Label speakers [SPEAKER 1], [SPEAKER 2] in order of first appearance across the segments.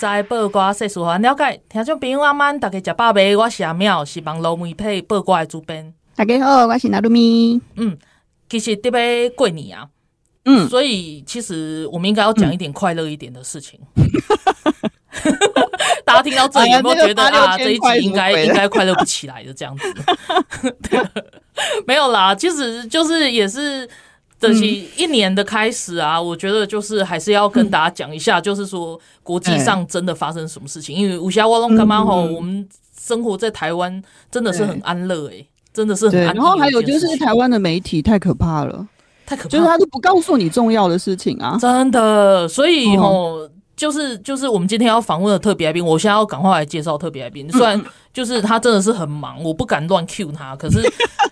[SPEAKER 1] 新闻，互你知；
[SPEAKER 2] 报瓜世事，互咱了解。听众朋友阿曼，大家食饱未？我是阿妙，是网络媒体报瓜的主编。
[SPEAKER 3] 大家好，我是拿鲁咪。
[SPEAKER 2] 嗯，其实特别过年啊，
[SPEAKER 3] 嗯，
[SPEAKER 2] 所以其实我们应该要讲一点快乐一点的事情。大家听到这里有没有觉得、哎、啊，这一集应该应该快乐不起来的这样子？没有啦，其实就是也是。这是一年的开始啊，嗯、我觉得就是还是要跟大家讲一下，就是说国际上真的发生什么事情。嗯、因为武侠卧龙干嘛吼，我们生活在台湾真的是很安乐哎、欸，真的是很安乐。
[SPEAKER 3] 然后还有就是台湾的媒体太可怕了，
[SPEAKER 2] 太可怕了，
[SPEAKER 3] 就是他都不告诉你重要的事情啊，
[SPEAKER 2] 真的。所以吼。嗯就是就是我们今天要访问的特别来宾，我现在要赶快来介绍特别来宾。虽然就是他真的是很忙，我不敢乱 cue 他，可是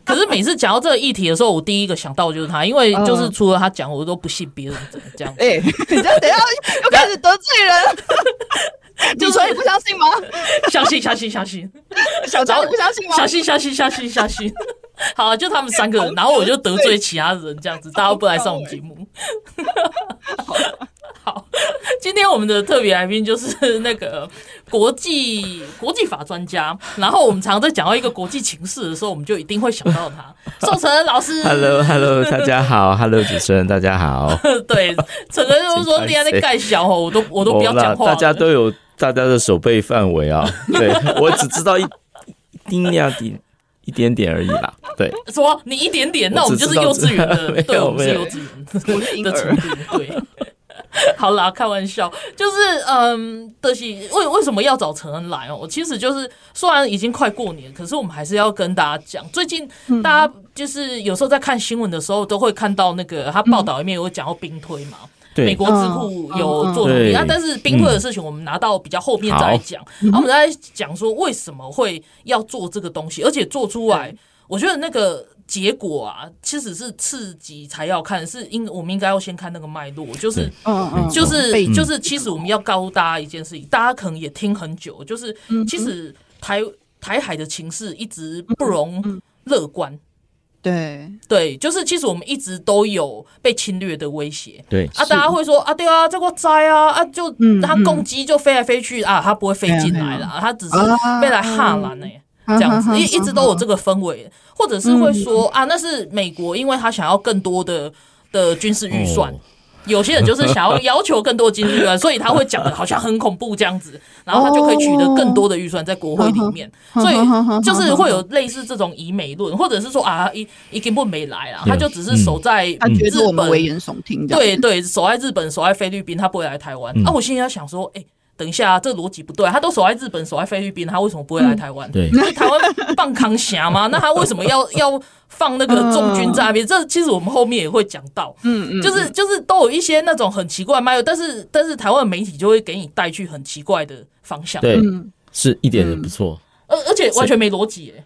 [SPEAKER 2] 可是每次讲到这个议题的时候，我第一个想到的就是他，因为就是除了他讲，我都不信别人怎么这样。哎，
[SPEAKER 3] 你这等下又开始得罪人，就所以不相信吗？
[SPEAKER 2] 相信相信相信，
[SPEAKER 3] 小张不相信吗？
[SPEAKER 2] 相信相信相信相信。好啊，就他们三个人，然后我就得罪其他人，这样子大家不来上我们节目。好，今天我们的特别来宾就是那个国际国际法专家，然后我们常常在讲到一个国际情势的时候，我们就一定会想到他，宋成老师。
[SPEAKER 4] Hello，Hello，大家好，Hello，主持人大家好。
[SPEAKER 2] 对，成哥就是说，你还在盖小吼，我都我都不要讲话。
[SPEAKER 4] 大家都有大家的手背范围啊，对我只知道一丁点点一点点而已啦。对，
[SPEAKER 2] 说你一点点，那我们就是幼稚园的，对，我们是幼稚园的程度，对。好啦，开玩笑，就是嗯，的是为为什么要找陈恩来？哦？其实就是虽然已经快过年，可是我们还是要跟大家讲，最近大家就是有时候在看新闻的时候，都会看到那个他报道里面有讲到兵推嘛，对。美国智库有做努力啊，但是兵推的事情我们拿到比较后面再讲，然后我们在讲说为什么会要做这个东西，而且做出来，我觉得那个。结果啊，其实是刺激才要看，是应我们应该要先看那个脉络，就是，就是，就是，其实我们要告诉大家一件事情，大家可能也听很久，就是，其实台台海的情势一直不容乐观，
[SPEAKER 3] 对，
[SPEAKER 2] 对，就是其实我们一直都有被侵略的威胁，
[SPEAKER 4] 对，
[SPEAKER 2] 啊，大家会说啊，对啊，这个灾啊，啊，就他攻击就飞来飞去啊，他不会飞进来了，他只是被来哈兰呢。这样子 一一直都有这个氛围，或者是会说啊，那是美国，因为他想要更多的的军事预算。有些人就是想要 要求更多的军事预算，所以他会讲的好像很恐怖这样子，然后他就可以取得更多的预算在国会里面。所以就是会有类似这种以美论，或者是说啊，一一根本没来啊，他就只是守在日本
[SPEAKER 3] 危言耸听。
[SPEAKER 2] 对对，守在日本，守在菲律宾，他不会来台湾。啊，我心里在想说，哎。等一下、啊，这逻辑不对。他都守在日本，守在菲律宾，他为什么不会来台湾？对，台湾放扛侠吗？那他为什么要要放那个重军在那边？这其实我们后面也会讲到。嗯嗯，就是就是都有一些那种很奇怪的脉络，但是但是台湾的媒体就会给你带去很奇怪的方向。
[SPEAKER 4] 对，是一点也不错。
[SPEAKER 2] 而而且完全没逻辑，哎，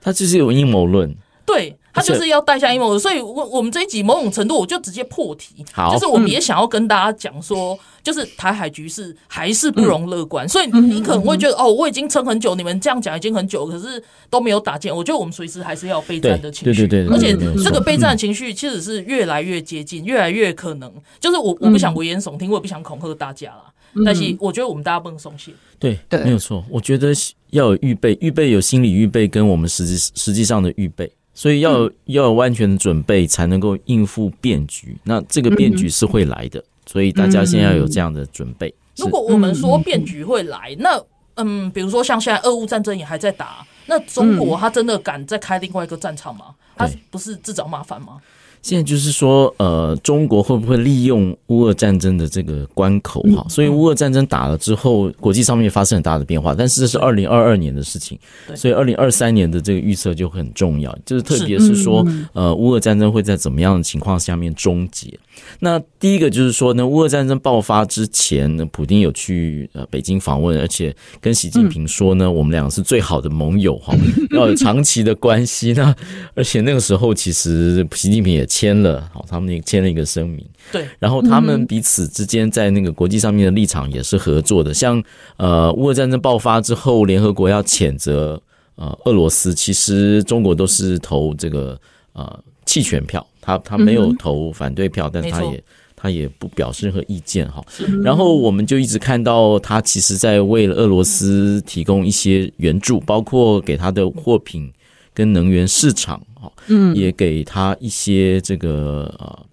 [SPEAKER 4] 他就是有阴谋论。
[SPEAKER 2] 对。他就是要带下阴谋，所以我我们这一集某种程度我就直接破题，就是我们也想要跟大家讲说，就是台海局势还是不容乐观，嗯、所以你可能会觉得哦，我已经撑很久，你们这样讲已经很久，可是都没有打进。我觉得我们随时还是要备战的情绪，对对对，而且这个备战的情绪其实是越来越接近，越来越可能。就是我我不想危言耸听，我也不想恐吓大家啦，但是我觉得我们大家不能松懈。
[SPEAKER 4] 对对，没有错。我觉得要有预备，预备有心理预备，跟我们实际实际上的预备。所以要有、嗯、要有完全的准备，才能够应付变局。那这个变局是会来的，嗯、所以大家先要有这样的准备。嗯、如果
[SPEAKER 2] 我们说变局会来，那嗯，比如说像现在俄乌战争也还在打，那中国他真的敢再开另外一个战场吗？他不是自找麻烦吗？
[SPEAKER 4] 现在就是说，呃，中国会不会利用乌俄战争的这个关口哈？所以乌俄战争打了之后，国际上面发生很大的变化。但是这是二零二二年的事情，所以二零二三年的这个预测就很重要。就是特别是说，呃，乌俄战争会在怎么样的情况下面终结？那第一个就是说呢，乌俄战争爆发之前呢，普京有去呃北京访问，而且跟习近平说呢，我们两个是最好的盟友哈，要有长期的关系那。而且那个时候其实习近平也。签了，好，他们也签了一个声明。
[SPEAKER 2] 对，
[SPEAKER 4] 然后他们彼此之间在那个国际上面的立场也是合作的。像呃，乌俄战争爆发之后，联合国要谴责呃俄罗斯，其实中国都是投这个呃弃权票，他他没有投反对票，但是他也他也不表示任何意见哈。然后我们就一直看到他其实在为了俄罗斯提供一些援助，包括给他的货品跟能源市场。嗯，也给他一些这个呃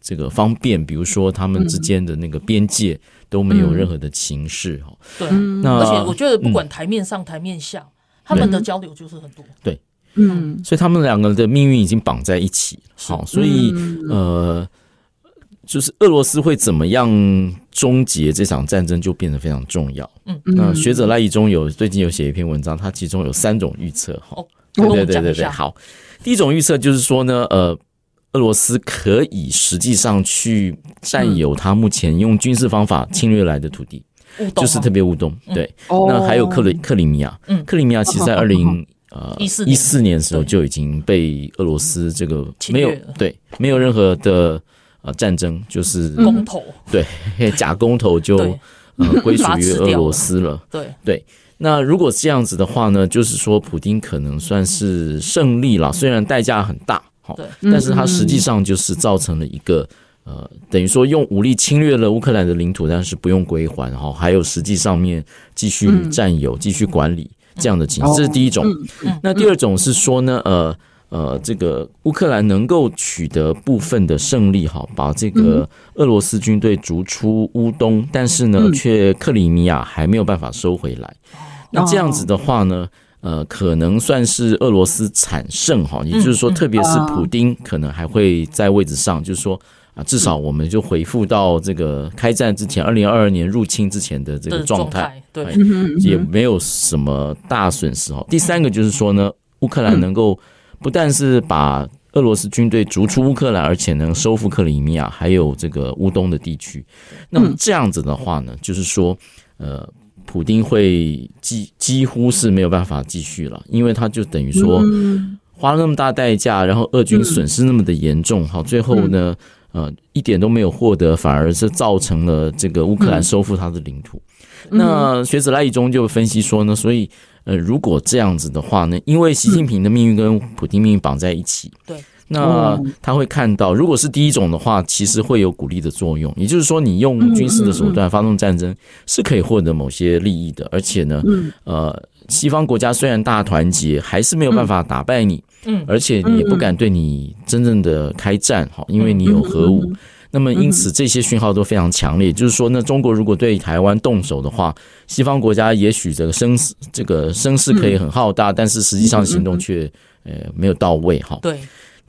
[SPEAKER 4] 这个方便，比如说他们之间的那个边界都没有任何的情势哈。对，那
[SPEAKER 2] 而且我觉得不管台面上台面下，他们的交流就是很多。
[SPEAKER 4] 对，嗯，所以他们两个的命运已经绑在一起。好，所以呃，就是俄罗斯会怎么样终结这场战争，就变得非常重要。嗯，那学者赖以中有最近有写一篇文章，他其中有三种预测哈。对对对对对，好。第一种预测就是说呢，呃，俄罗斯可以实际上去占有他目前用军事方法侵略来的土地，就是特别乌东。对，那还有克里克里米亚，克里米亚其实在二零呃一四年。的时候就已经被俄罗斯这个没有对没有任何的呃战争，就是
[SPEAKER 2] 公投。
[SPEAKER 4] 对假公投就呃归属于 俄罗斯了。对。对。那如果这样子的话呢，就是说普丁可能算是胜利了，虽然代价很大，好，但是它实际上就是造成了一个呃，等于说用武力侵略了乌克兰的领土，但是不用归还，哈，还有实际上面继续占有、继续管理这样的情况，这是第一种。那第二种是说呢，呃呃，这个乌克兰能够取得部分的胜利，哈，把这个俄罗斯军队逐出乌东，但是呢，却克里米亚还没有办法收回来。那这样子的话呢，呃，可能算是俄罗斯惨胜哈，也就是说，特别是普丁可能还会在位置上，就是说啊，至少我们就回复到这个开战之前，二零二二年入侵之前的这个状态，对，也没有什么大损失哈。第三个就是说呢，乌克兰能够不但是把俄罗斯军队逐出乌克兰，而且能收复克里米亚，还有这个乌东的地区。那么这样子的话呢，就是说，呃。普丁会几几乎是没有办法继续了，因为他就等于说花了那么大代价，然后俄军损失那么的严重，好，最后呢，呃，一点都没有获得，反而是造成了这个乌克兰收复他的领土。那学者赖以中就分析说呢，所以呃，如果这样子的话呢，因为习近平的命运跟普丁命运绑在一起，对。那他会看到，如果是第一种的话，其实会有鼓励的作用。也就是说，你用军事的手段发动战争是可以获得某些利益的。而且呢，呃，西方国家虽然大团结，还是没有办法打败你。嗯，而且你也不敢对你真正的开战，哈，因为你有核武。那么因此这些讯号都非常强烈。就是说，那中国如果对台湾动手的话，西方国家也许这个声势这个声势可以很浩大，但是实际上行动却呃没有到位，哈。对。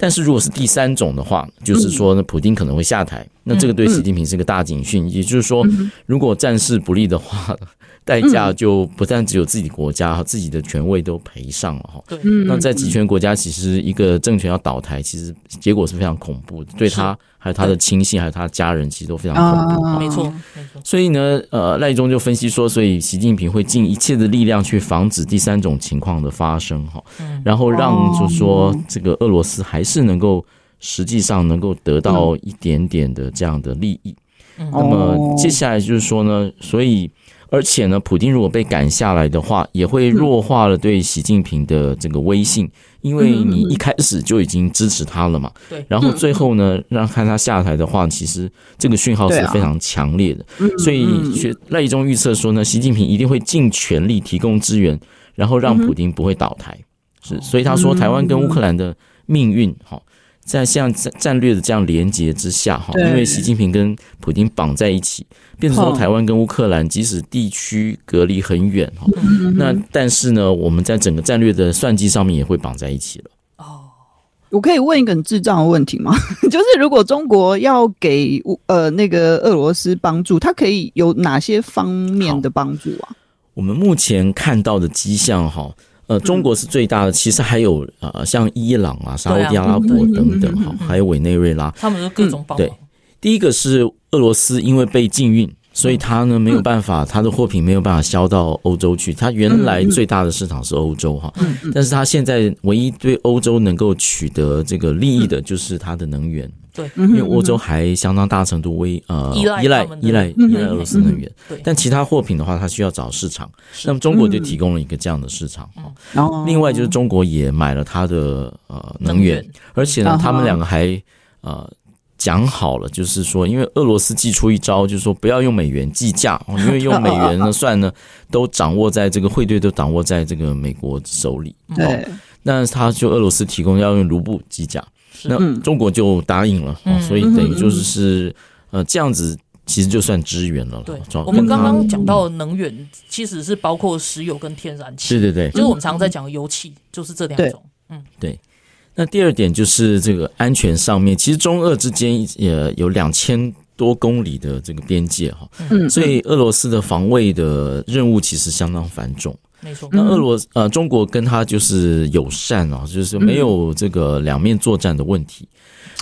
[SPEAKER 4] 但是如果是第三种的话，就是说呢，普京可能会下台，那这个对习近平是个大警讯。也就是说，如果战事不利的话，代价就不但只有自己国家和自己的权位都赔上了哈。对，那在集权国家，其实一个政权要倒台，其实结果是非常恐怖的，对他还有他的亲信还有他的家人，其实都非常恐怖。
[SPEAKER 2] 没错，没错
[SPEAKER 4] 所以呢，呃，赖中就分析说，所以习近平会尽一切的力量去防止第三种情况的发生哈，然后让就是说这个俄罗斯还是能够实际上能够得到一点点的这样的利益。那么接下来就是说呢，所以。而且呢，普京如果被赶下来的话，也会弱化了对习近平的这个威信，因为你一开始就已经支持他了嘛。对。然后最后呢，让看他下台的话，其实这个讯号是非常强烈的。所以学赖宜中预测说呢，习近平一定会尽全力提供支援，然后让普京不会倒台。是，所以他说台湾跟乌克兰的命运，哈。在像战战略的这样连结之下哈，因为习近平跟普京绑在一起，变成说台湾跟乌克兰即使地区隔离很远哈，那但是呢，我们在整个战略的算计上面也会绑在一起了。哦，
[SPEAKER 3] 我可以问一个很智障的问题吗？就是如果中国要给呃那个俄罗斯帮助，它可以有哪些方面的帮助啊？
[SPEAKER 4] 我们目前看到的迹象哈，呃，中国是最大的，其实还有呃像伊朗啊、沙乌地阿拉伯等等哈，还有委内瑞拉，
[SPEAKER 2] 他们的各种帮助。对，
[SPEAKER 4] 第一个是俄罗斯，因为被禁运。所以它呢没有办法，它的货品没有办法销到欧洲去。它原来最大的市场是欧洲哈，但是它现在唯一对欧洲能够取得这个利益的就是它的能源。
[SPEAKER 2] 对，
[SPEAKER 4] 因为欧洲还相当大程度为呃依赖依赖依赖依赖俄罗斯能源。对，但其他货品的话，它需要找市场。那么中国就提供了一个这样的市场。然后另外就是中国也买了它的呃能源，而且呢，他们两个还呃。讲好了，就是说，因为俄罗斯寄出一招，就是说不要用美元计价，因为用美元呢算呢，都掌握在这个汇兑都掌握在这个美国手里。对，那他就俄罗斯提供要用卢布计价，那中国就答应了，所以等于就是是呃这样子，其实就算支援了。
[SPEAKER 2] 对，我们刚刚讲到能源其实是包括石油跟天然气，
[SPEAKER 4] 对对对，
[SPEAKER 2] 就是我们常常在讲油气，就是这两种。嗯，
[SPEAKER 4] 对。那第二点就是这个安全上面，其实中俄之间也有两千多公里的这个边界哈，嗯，所以俄罗斯的防卫的任务其实相当繁重，
[SPEAKER 2] 没错。
[SPEAKER 4] 那俄罗斯呃，中国跟他就是友善哦，就是没有这个两面作战的问题，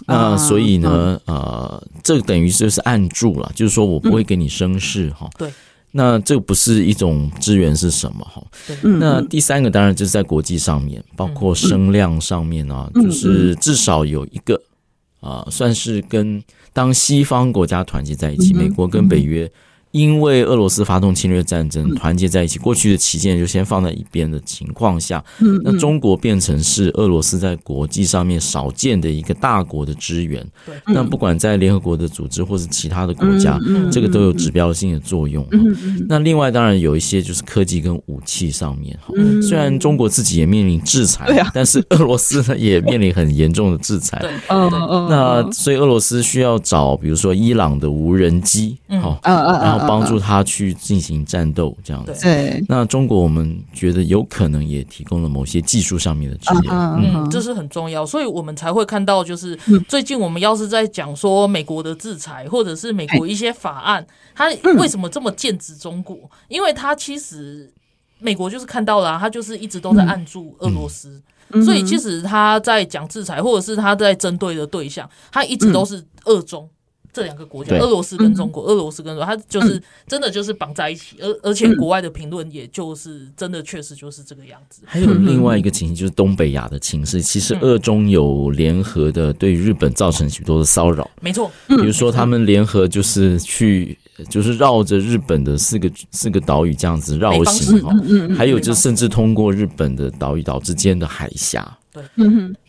[SPEAKER 4] 那所以呢，呃，这等于就是按住了，就是说我不会给你生事哈，对。那这不是一种支援是什么哈？那第三个当然就是在国际上面，包括声量上面啊，就是至少有一个啊，算是跟当西方国家团结在一起，美国跟北约。因为俄罗斯发动侵略战争，团结在一起，过去的旗舰就先放在一边的情况下，那中国变成是俄罗斯在国际上面少见的一个大国的支援。那不管在联合国的组织或是其他的国家，这个都有指标性的作用。那另外当然有一些就是科技跟武器上面，哈，虽然中国自己也面临制裁，但是俄罗斯呢 也面临很严重的制裁。那所以俄罗斯需要找比如说伊朗的无人机，好，然后。帮助他去进行战斗，这样子。对，那中国我们觉得有可能也提供了某些技术上面的支援，
[SPEAKER 2] 嗯，这是很重要，所以我们才会看到，就是最近我们要是在讲说美国的制裁，或者是美国一些法案，他为什么这么剑指中国？因为他其实美国就是看到了，他就是一直都在按住俄罗斯，所以其实他在讲制裁，或者是他在针对的对象，他一直都是俄中。这两个国家，俄罗斯跟中国，俄罗斯跟中国，它就是真的就是绑在一起，而而且国外的评论也就是真的确实就是这个样子。
[SPEAKER 4] 还有另外一个情形就是东北亚的情势，其实俄中有联合的对日本造成许多的骚扰。
[SPEAKER 2] 没错，
[SPEAKER 4] 比如说他们联合就是去就是绕着日本的四个四个岛屿这样子绕行哈，还有就甚至通过日本的岛与岛之间的海峡。对，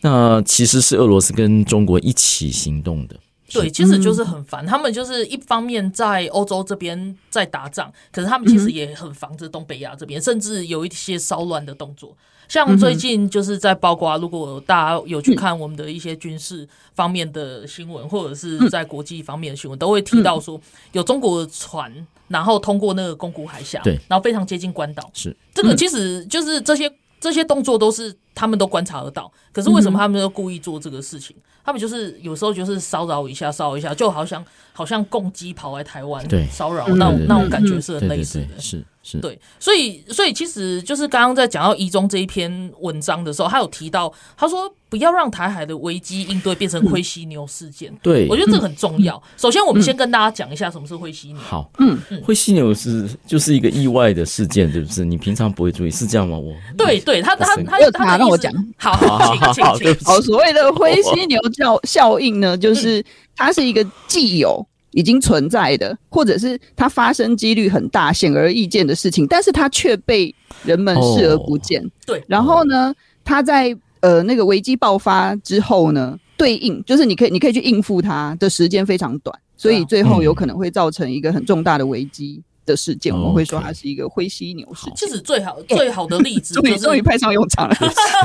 [SPEAKER 4] 那其实是俄罗斯跟中国一起行动的。
[SPEAKER 2] 对，其实就是很烦。他们就是一方面在欧洲这边在打仗，可是他们其实也很防着东北亚这边，甚至有一些骚乱的动作。像最近就是在包括，如果大家有去看我们的一些军事方面的新闻，或者是在国际方面的新闻，都会提到说有中国的船，然后通过那个宫古海峡，对，然后非常接近关岛。是。这个，其实就是这些这些动作都是他们都观察得到。可是为什么他们都故意做这个事情？他们就是有时候就是骚扰一下，骚扰一下，就好像好像共机跑来台湾骚扰那种那种感觉是很类似的，是是，对，所以所以其实就是刚刚在讲到一中这一篇文章的时候，他有提到，他说不要让台海的危机应对变成灰犀牛事件。对，我觉得这个很重要。首先，我们先跟大家讲一下什么是灰犀牛。好，嗯，
[SPEAKER 4] 灰犀牛是就是一个意外的事件，对不对？你平常不会注意，是这样吗？我
[SPEAKER 2] 对对，他他他他
[SPEAKER 3] 让我讲，好好好好，好，所谓的灰犀牛。效效应呢，就是它是一个既有已经存在的，或者是它发生几率很大、显而易见的事情，但是它却被人们视而不见。对，然后呢，它在呃那个危机爆发之后呢，对应就是你可以你可以去应付它的时间非常短，所以最后有可能会造成一个很重大的危机。的事件，我们会说它是一个灰犀牛事件。
[SPEAKER 2] 其实最好最好的例子，终于
[SPEAKER 3] 终于派上用场了。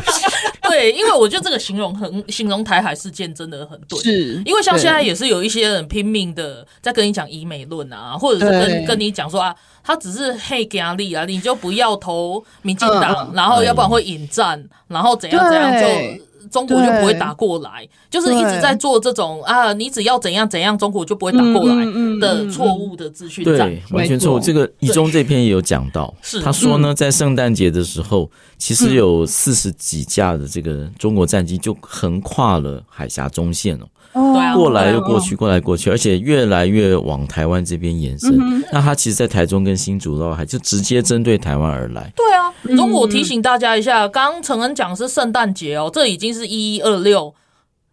[SPEAKER 2] 对，因为我觉得这个形容很形容台海事件真的很对。是，因为像现在也是有一些人拼命的在跟你讲以美论啊，或者是跟跟你讲说啊，他只是黑压力啊，你就不要投民进党，然后要不然会引战，然后怎样怎样就中国就不会打过来，就是一直在做这种啊，你只要怎样怎样，中国就不会打过来的错误的资讯战，
[SPEAKER 4] 对，完全错误。这个一中这篇也有讲到，是。他说呢，在圣诞节的时候，其实有四十几架的这个中国战机就横跨了海峡中线了。过来又过去，过来过去，而且越来越往台湾这边延伸。那他其实，在台中跟新竹绕海，就直接针对台湾而来。
[SPEAKER 2] 对啊，中国提醒大家一下，刚刚陈恩讲是圣诞节哦，这已经是一一二六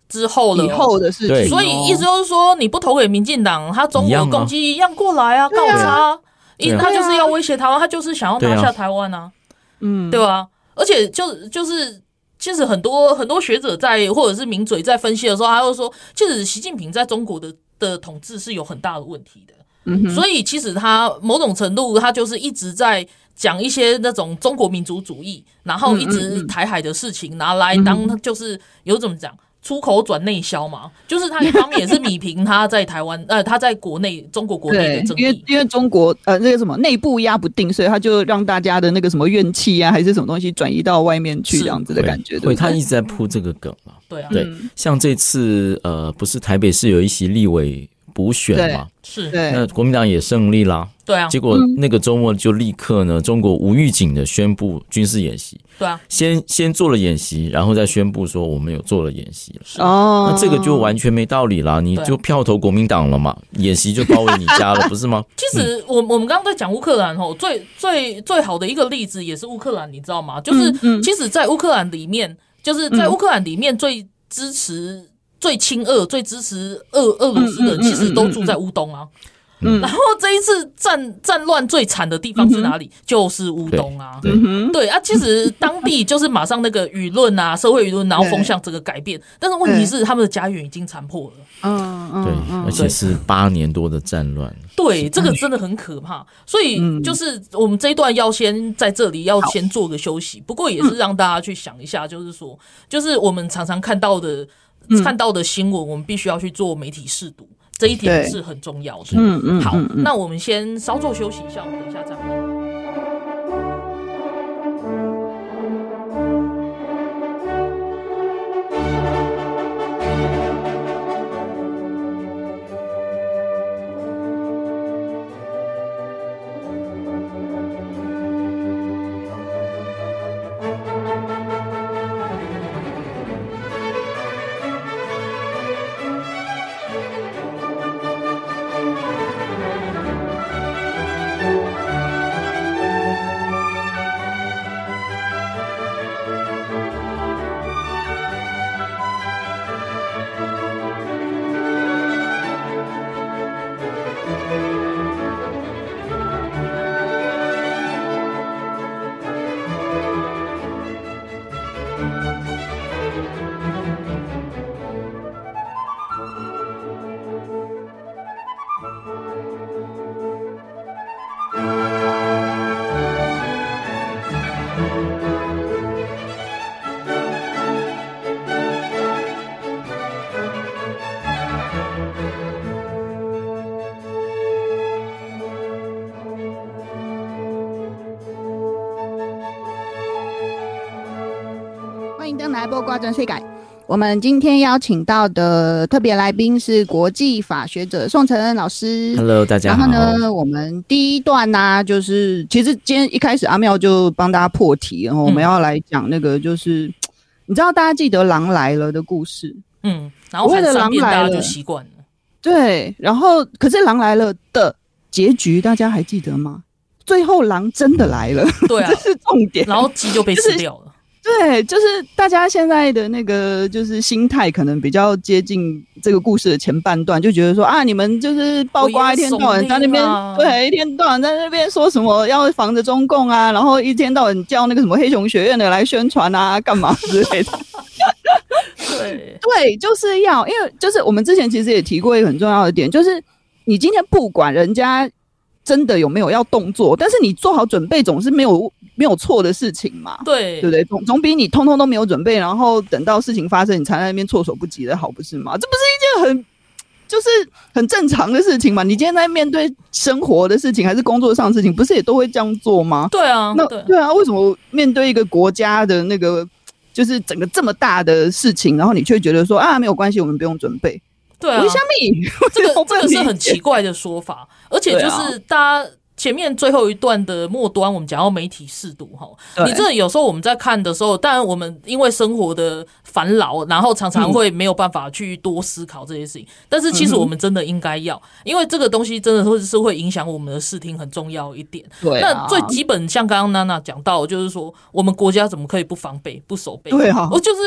[SPEAKER 2] 之后了，
[SPEAKER 3] 以后的事情。
[SPEAKER 2] 所以意思就是说，你不投给民进党，他中国攻击一样过来啊，告他，他就是要威胁台湾，他就是想要拿下台湾啊，嗯，对吧？而且就就是。其实很多很多学者在或者是名嘴在分析的时候，他会说，其实习近平在中国的的统治是有很大的问题的。所以其实他某种程度，他就是一直在讲一些那种中国民族主义，然后一直台海的事情拿来当就是有怎么讲。出口转内销嘛，就是他一方面也是米平他在台湾 呃，他在国内中国国内的争议，
[SPEAKER 3] 因为因为中国呃那个什么内部压不定，所以他就让大家的那个什么怨气啊，还是什么东西转移到外面去这样子的感觉。
[SPEAKER 4] 对，他一直在铺这个梗嘛。
[SPEAKER 2] 对啊，
[SPEAKER 4] 对，像这次呃，不是台北市有一席立委补选嘛，
[SPEAKER 2] 是，
[SPEAKER 4] 那国民党也胜利啦。
[SPEAKER 2] 对啊，
[SPEAKER 4] 结果那个周末就立刻呢，中国无预警的宣布军事演习。
[SPEAKER 2] 对啊，
[SPEAKER 4] 先先做了演习，然后再宣布说我们有做了演习了。
[SPEAKER 3] 哦，
[SPEAKER 4] 那这个就完全没道理啦，你就票投国民党了嘛，演习就包围你家了，不是吗？
[SPEAKER 2] 其实我我们刚刚在讲乌克兰哦，最最最好的一个例子也是乌克兰，你知道吗？就是其实，在乌克兰里面，就是在乌克兰里面最支持、最亲俄、最支持俄俄罗斯的，其实都住在乌东啊。嗯，然后这一次战战乱最惨的地方是哪里？嗯、就是乌东啊，对。啊，其实当地就是马上那个舆论啊，社会舆论，然后风向这个改变。但是问题是，他们的家园已经残破了，
[SPEAKER 3] 嗯嗯，
[SPEAKER 4] 对，而且是八年多的战乱，
[SPEAKER 2] 对，这个真的很可怕。所以就是我们这一段要先在这里要先做个休息，不过也是让大家去想一下，就是说，就是我们常常看到的看到的新闻，我们必须要去做媒体试读。这一点是很重要的。嗯嗯，好，那我们先稍作休息一下，我们等一下再回来。
[SPEAKER 3] 来播挂砖改，我们今天邀请到的特别来宾是国际法学者宋承恩老师。
[SPEAKER 4] Hello，大家好。
[SPEAKER 3] 然后呢，我们第一段呢、啊，就是其实今天一开始阿妙就帮大家破题，然后我们要来讲那个，就是、嗯、你知道大家记得狼来了的故事，
[SPEAKER 2] 嗯，然后为了狼来了就习惯了，
[SPEAKER 3] 对，然后可是狼来了的结局大家还记得吗？最后狼真的来了，
[SPEAKER 2] 对啊，
[SPEAKER 3] 这是重点，
[SPEAKER 2] 然后鸡就被吃掉了。就是
[SPEAKER 3] 对，就是大家现在的那个就是心态，可能比较接近这个故事的前半段，就觉得说啊，你们就是曝光一天到晚在那边，对，一天到晚在那边说什么要防着中共啊，然后一天到晚叫那个什么黑熊学院的来宣传啊，干嘛之类的。
[SPEAKER 2] 对
[SPEAKER 3] 对，就是要，因为就是我们之前其实也提过一个很重要的点，就是你今天不管人家真的有没有要动作，但是你做好准备总是没有。没有错的事情嘛？
[SPEAKER 2] 对，
[SPEAKER 3] 对不对？总总比你通通都没有准备，然后等到事情发生，你才在那边措手不及的好，不是吗？这不是一件很就是很正常的事情嘛？你今天在面对生活的事情，还是工作上的事情，不是也都会这样做吗？
[SPEAKER 2] 对啊，
[SPEAKER 3] 那对，啊，为什么面对一个国家的那个就是整个这么大的事情，然后你却觉得说啊，没有关系，我们不用准备。
[SPEAKER 2] 对啊，
[SPEAKER 3] 为什么？
[SPEAKER 2] 这个 这个是很奇怪的说法，而且就是大家。前面最后一段的末端，我们讲到媒体识读哈，你这有时候我们在看的时候，当然我们因为生活的烦恼，然后常常会没有办法去多思考这些事情。但是其实我们真的应该要，因为这个东西真的会是会影响我们的视听，很重要一点。对，那最基本像刚刚娜娜讲到，就是说我们国家怎么可以不防备、不守备？
[SPEAKER 3] 对啊，
[SPEAKER 2] 我就是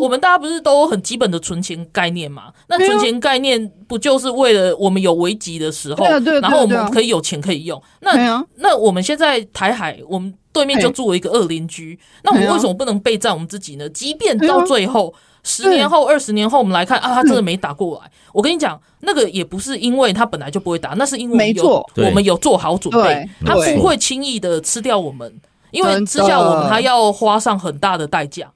[SPEAKER 2] 我们大家不是都很基本的存钱概念嘛？那存钱概念不就是为了我们有危机的时候，然后我们可以有钱可以用？那、啊、那我们现在台海，我们对面就住了一个恶邻居，那我们为什么不能备战我们自己呢？即便到最后十年后、二十年后，我们来看啊，他真的没打过来。我跟你讲，那个也不是因为他本来就不会打，那是因为我们有我们有做好准备，他不会轻易的吃掉我们，因为吃掉我们，他要花上很大的代价。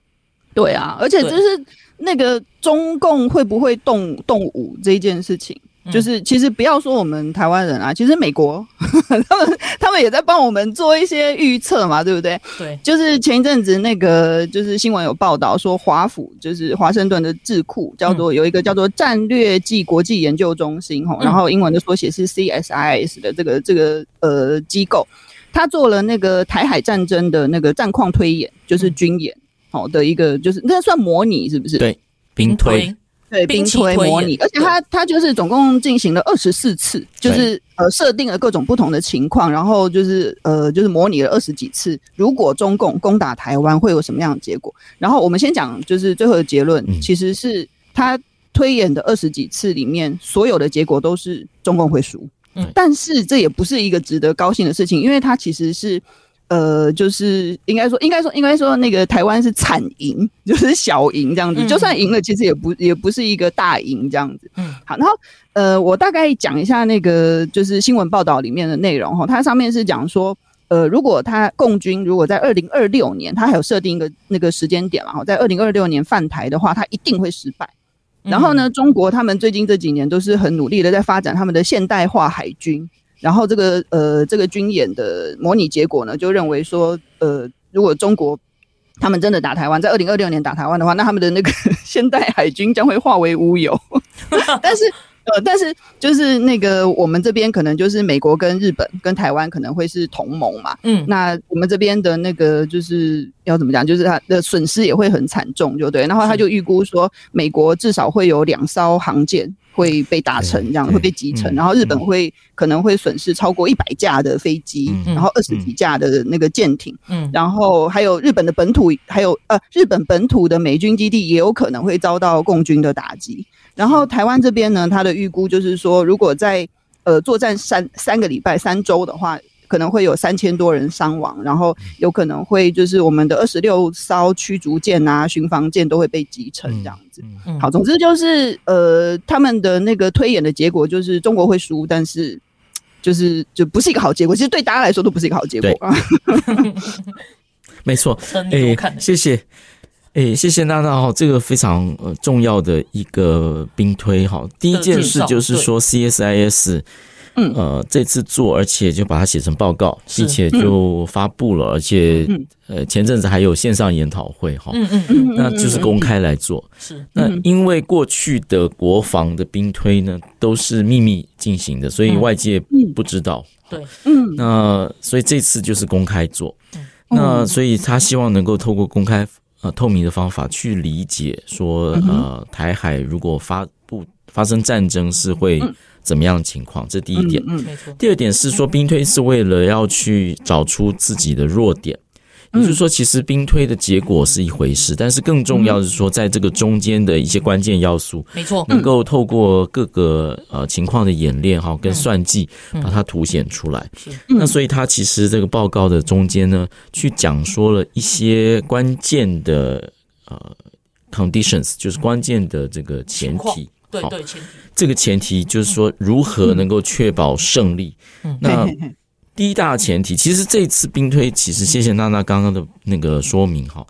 [SPEAKER 3] 对啊，而且就是那个中共会不会动动武这一件事情。就是其实不要说我们台湾人啊，其实美国呵呵 他们他们也在帮我们做一些预测嘛，对不对？
[SPEAKER 2] 对，
[SPEAKER 3] 就是前一阵子那个就是新闻有报道说，华府就是华盛顿的智库叫做有一个叫做战略暨国际研究中心吼，然后英文的缩写是 CSIS 的这个这个呃机构，他做了那个台海战争的那个战况推演，就是军演好的一个就是那算模拟是不是？
[SPEAKER 4] 对，兵推。
[SPEAKER 3] 对，兵推模拟，而且他他就是总共进行了二十四次，就是呃设定了各种不同的情况，然后就是呃就是模拟了二十几次，如果中共攻打台湾会有什么样的结果？然后我们先讲就是最后的结论，嗯、其实是他推演的二十几次里面，所有的结果都是中共会输，嗯，但是这也不是一个值得高兴的事情，因为它其实是。呃，就是应该说，应该说，应该说，那个台湾是惨赢，就是小赢这样子。嗯、就算赢了，其实也不也不是一个大赢这样子。嗯，好，然后呃，我大概讲一下那个就是新闻报道里面的内容哈。它上面是讲说，呃，如果他共军如果在二零二六年，他还有设定一个那个时间点嘛，哈，在二零二六年犯台的话，他一定会失败。然后呢，中国他们最近这几年都是很努力的在发展他们的现代化海军。然后这个呃，这个军演的模拟结果呢，就认为说，呃，如果中国他们真的打台湾，在二零二六年打台湾的话，那他们的那个 现代海军将会化为乌有。但是。呃，但是就是那个我们这边可能就是美国跟日本跟台湾可能会是同盟嘛，嗯，那我们这边的那个就是要怎么讲，就是它的损失也会很惨重，就对。然后他就预估说，美国至少会有两艘航舰会被打沉，这样会被击沉，然后日本会可能会损失超过一百架的飞机，然后二十几架的那个舰艇，嗯，然后还有日本的本土，还有呃日本本土的美军基地也有可能会遭到共军的打击。然后台湾这边呢，它的预估就是说，如果在呃作战三三个礼拜、三周的话，可能会有三千多人伤亡，然后有可能会就是我们的二十六艘驱逐舰啊、巡防舰都会被击沉这样子。好，总之就是呃，他们的那个推演的结果就是中国会输，但是就是就不是一个好结果。其实对大家来说都不是一个好结果啊。
[SPEAKER 4] 没错，哎，谢谢。哎，谢谢娜娜哈，这个非常呃重要的一个兵推哈。第一件事就是说，CSIS，嗯。呃这次做，而且就把它写成报告，并且就发布了，而且呃前阵子还有线上研讨会哈，嗯嗯嗯，那就是公开来做。是，那因为过去的国防的兵推呢都是秘密进行的，所以外界不知道。对，嗯，那所以这次就是公开做，那所以他希望能够透过公开。呃，透明的方法去理解说，呃，台海如果发布发生战争是会怎么样的情况？这第一点。嗯，没错。第二点是说，兵推是为了要去找出自己的弱点。也就是说，其实兵推的结果是一回事，但是更重要的是说，在这个中间的一些关键要素，没错，能够透过各个呃情况的演练哈，跟算计，把它凸显出来。那所以他其实这个报告的中间呢，去讲说了一些关键的呃 conditions，就是关键的这个前提。对对，前提。这个前提就是说，如何能够确保胜利？那。第一大前提，其实这次兵推，其实谢谢娜娜刚刚的那个说明哈。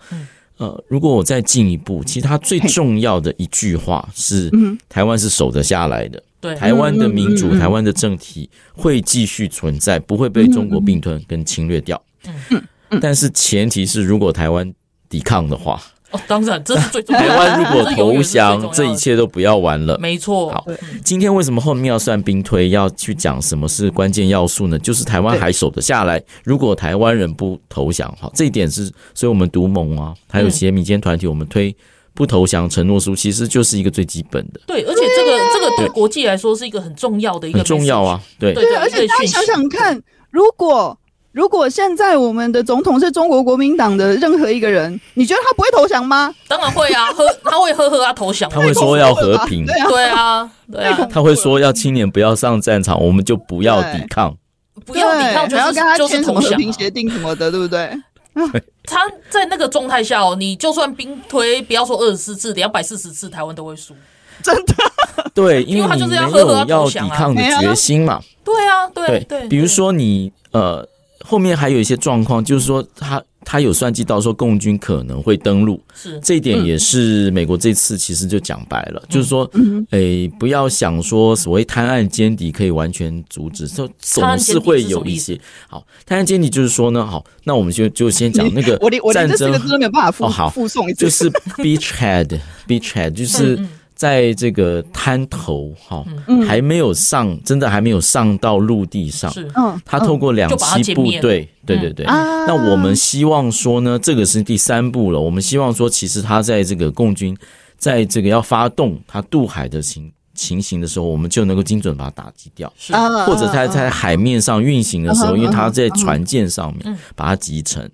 [SPEAKER 4] 呃，如果我再进一步，其实它最重要的一句话是：台湾是守得下来的，台湾的民主、台湾的政体会继续存在，不会被中国并吞跟侵略掉。嗯，但是前提是，如果台湾抵抗的话，
[SPEAKER 2] 哦，当然这是最重要的。
[SPEAKER 4] 台湾如果投降，这一切都不要玩了。
[SPEAKER 2] 没错。
[SPEAKER 4] 好，今天为什么后面要算兵推，要去讲什么是关键要素呢？就是台湾还守得下来。如果台湾人不投降，好，这一点是，所以我们独盟啊，还有一些民间团体，我们推。不投降承诺书其实就是一个最基本的，
[SPEAKER 2] 对，而且这个这个对国际来说是一个很重要的一个
[SPEAKER 4] 很重要啊，对
[SPEAKER 3] 对，而且大家想想看，如果如果现在我们的总统是中国国民党的任何一个人，你觉得他不会投降吗？
[SPEAKER 2] 当然会啊，呵，他会呵呵啊投降，
[SPEAKER 4] 他会说要和平，
[SPEAKER 2] 对啊，对啊，
[SPEAKER 4] 他会说要青年不要上战场，我们就不要抵抗，
[SPEAKER 2] 不要抵抗，
[SPEAKER 3] 还要跟他签什么和平协
[SPEAKER 2] 定
[SPEAKER 3] 什么的，对不对？
[SPEAKER 2] 他在那个状态下哦，你就算兵推，不要说二十四次，两百四十次，台湾都会输，
[SPEAKER 3] 真的。
[SPEAKER 4] 对，因为他就是要没有要抵抗的决心嘛。
[SPEAKER 2] 对啊，对对。
[SPEAKER 4] 比如说你呃，后面还有一些状况，就是说他。他有算计到说共军可能会登陆，
[SPEAKER 2] 是。
[SPEAKER 4] 这一点也是美国这次其实就讲白了，嗯、就是说，诶、欸，不要想说所谓贪案间敌可以完全阻止，就总是会有一些。好，贪案间敌就是说呢，好，那我们就就先讲那个 战争，我我连这四个字都没有办法复、哦、好。就是 beachhead，beachhead 就是。在这个滩头哈，还没有上，真的还没有上到陆地上。是，嗯，他透过两栖部队，对对对。那我们希望说呢，这个是第三步了。我们希望说，其实他在这个共军，在这个要发动他渡海的情情形的时候，我们就能够精准把它打击掉。是，或者它在海面上运行的时候，因为它在船舰上面把它击沉。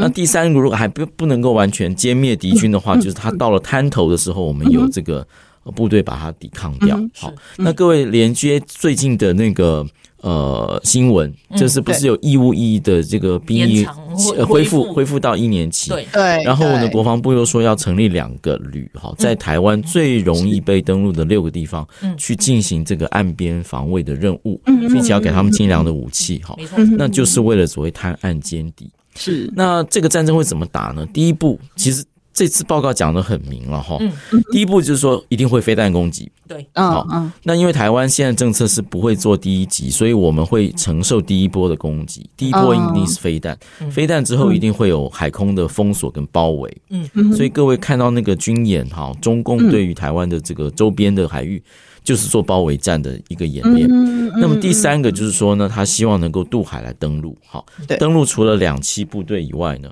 [SPEAKER 4] 那第三个如果还不不能够完全歼灭敌军的话，就是它到了滩头的时候，我们有这个。部队把它抵抗掉。好，那各位连接最近的那个呃新闻，就是不是有义务役的这个兵役恢复恢复到一年期？对对。然后呢，国防部又说要成立两个旅，哈，在台湾最容易被登陆的六个地方，去进行这个岸边防卫的任务，并且要给他们精良的武器，哈，那就是为了所谓滩岸歼敌。是。那这个战争会怎么打呢？第一步，其实。这次报告讲的很明了哈，第一步就是说一定会飞弹攻击，对，好，那因为台湾现在政策是不会做第一级，所以我们会承受第一波的攻击，第一波一定是飞弹，飞弹之后一定会有海空的封锁跟包围，嗯，所以各位看到那个军演哈，中共对于台湾的这个周边的海域就是做包围战的一个演练，那么第三个就是说呢，他希望能够渡海来登陆，好，登陆除了两栖部队以外呢。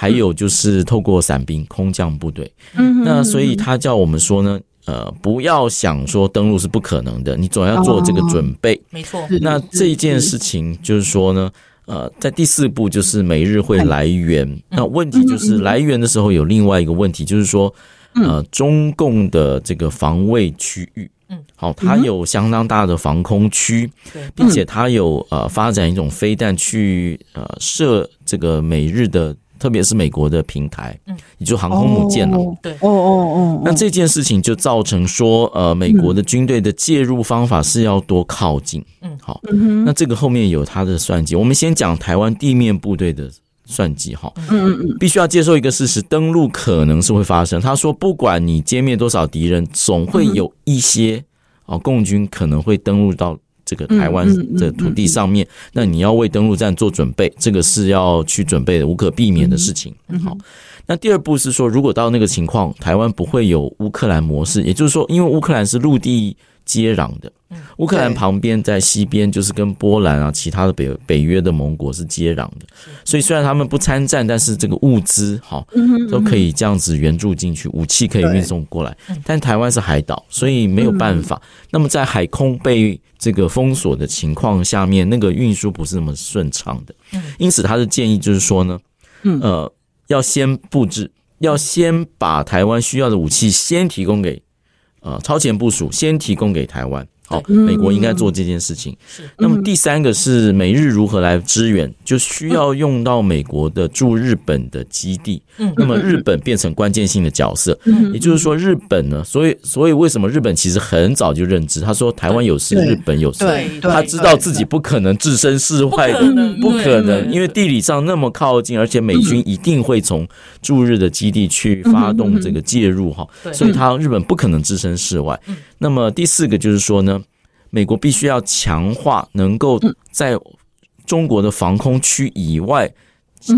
[SPEAKER 4] 还有就是透过伞兵、空降部队，嗯，那所以他叫我们说呢，呃，不要想说登陆是不可能的，你总要做这个准备，没错。那这一件事情就是说呢，呃，在第四步就是每日会来援，那问题就是来源的时候有另外一个问题，就是说，呃，中共的这个防卫区域，嗯，好，它有相当大的防空区，并且它有呃发展一种飞弹去呃射这个美日的。特别是美国的平台，嗯，也就航空母舰了，对，哦哦哦，那这件事情就造成说，呃，美国的军队的介入方法是要多靠近，嗯，好，那这个后面有他的算计。我们先讲台湾地面部队的算计，哈，嗯。嗯，必须要接受一个事实，登陆可能是会发生。他说，不管你歼灭多少敌人，总会有一些啊，共军可能会登陆到。这个台湾的土地上面，那你要为登陆战做准备，这个是要去准备的，无可避免的事情。好，那第二步是说，如果到那个情况，台湾不会有乌克兰模式，也就是说，因为乌克兰是陆地接壤的。乌克兰旁边在西边就是跟波兰啊，其他的北北约的盟国是接壤的，所以虽然他们不参战，但是这个物资好都可以这样子援助进去，武器可以运送过来。但台湾是海岛，所以没有办法。那么在海空被这个封锁的情况下面，那个运输不是那么顺畅的。因此他的建议就是说呢，呃，要先布置，要先把台湾需要的武器先提供给呃超前部署，先提供给台湾。好，美国应该做这件事情。是，那么第三个是美日如何来支援，就需要用到美国的驻日本的基地。嗯，那么日本变成关键性的角色。嗯，也就是说，日本呢，所以所以为什么日本其实很早就认知，他说台湾有事，日本有事，他知道自己不可能置身事外的，不可能，因为地理上那么靠近，而且美军一定会从驻日的基地去发动这个介入哈，所以他日本不可能置身事外。那么第四个就是说呢。美国必须要强化能够在中国的防空区以外，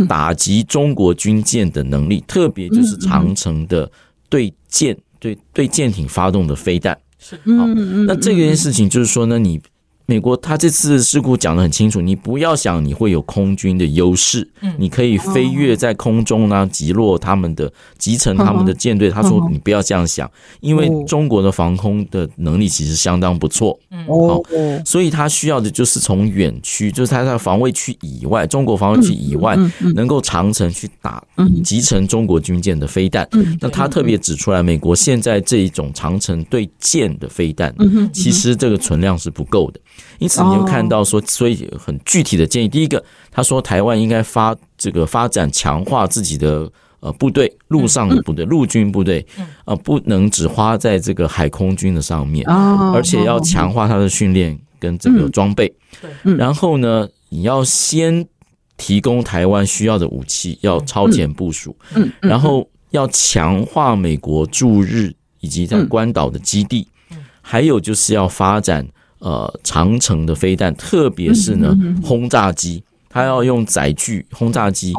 [SPEAKER 4] 打击中国军舰的能力，特别就是长城的对舰、对对舰艇发动的飞弹。是，嗯，那这件事情就是说呢，你。美国他这次事故讲得很清楚，你不要想你会有空军的优势，你可以飞跃在空中呢，击落他们的集成他们的舰队。他说你不要这样想，因为中国的防空的能力其实相当不错，好，所以他需要的就是从远区，就是他在防卫区以外，中国防卫区以外，能够长程去打集成中国军舰的飞弹。那他特别指出来，美国现在这一种长程对舰的飞弹，其实这个存量是不够的。因此，你会看到说，所以很具体的建议，第一个，他说台湾应该发这个发展强化自己的呃部队，陆上的部队，陆军部队，呃，不能只花在这个海空军的上面，而且要强化他的训练跟这个装备。然后呢，你要先提供台湾需要的武器，要超前部署，然后要强化美国驻日以及在关岛的基地，还有就是要发展。呃，长城的飞弹，特别是呢，轰炸机，它要用载具轰炸机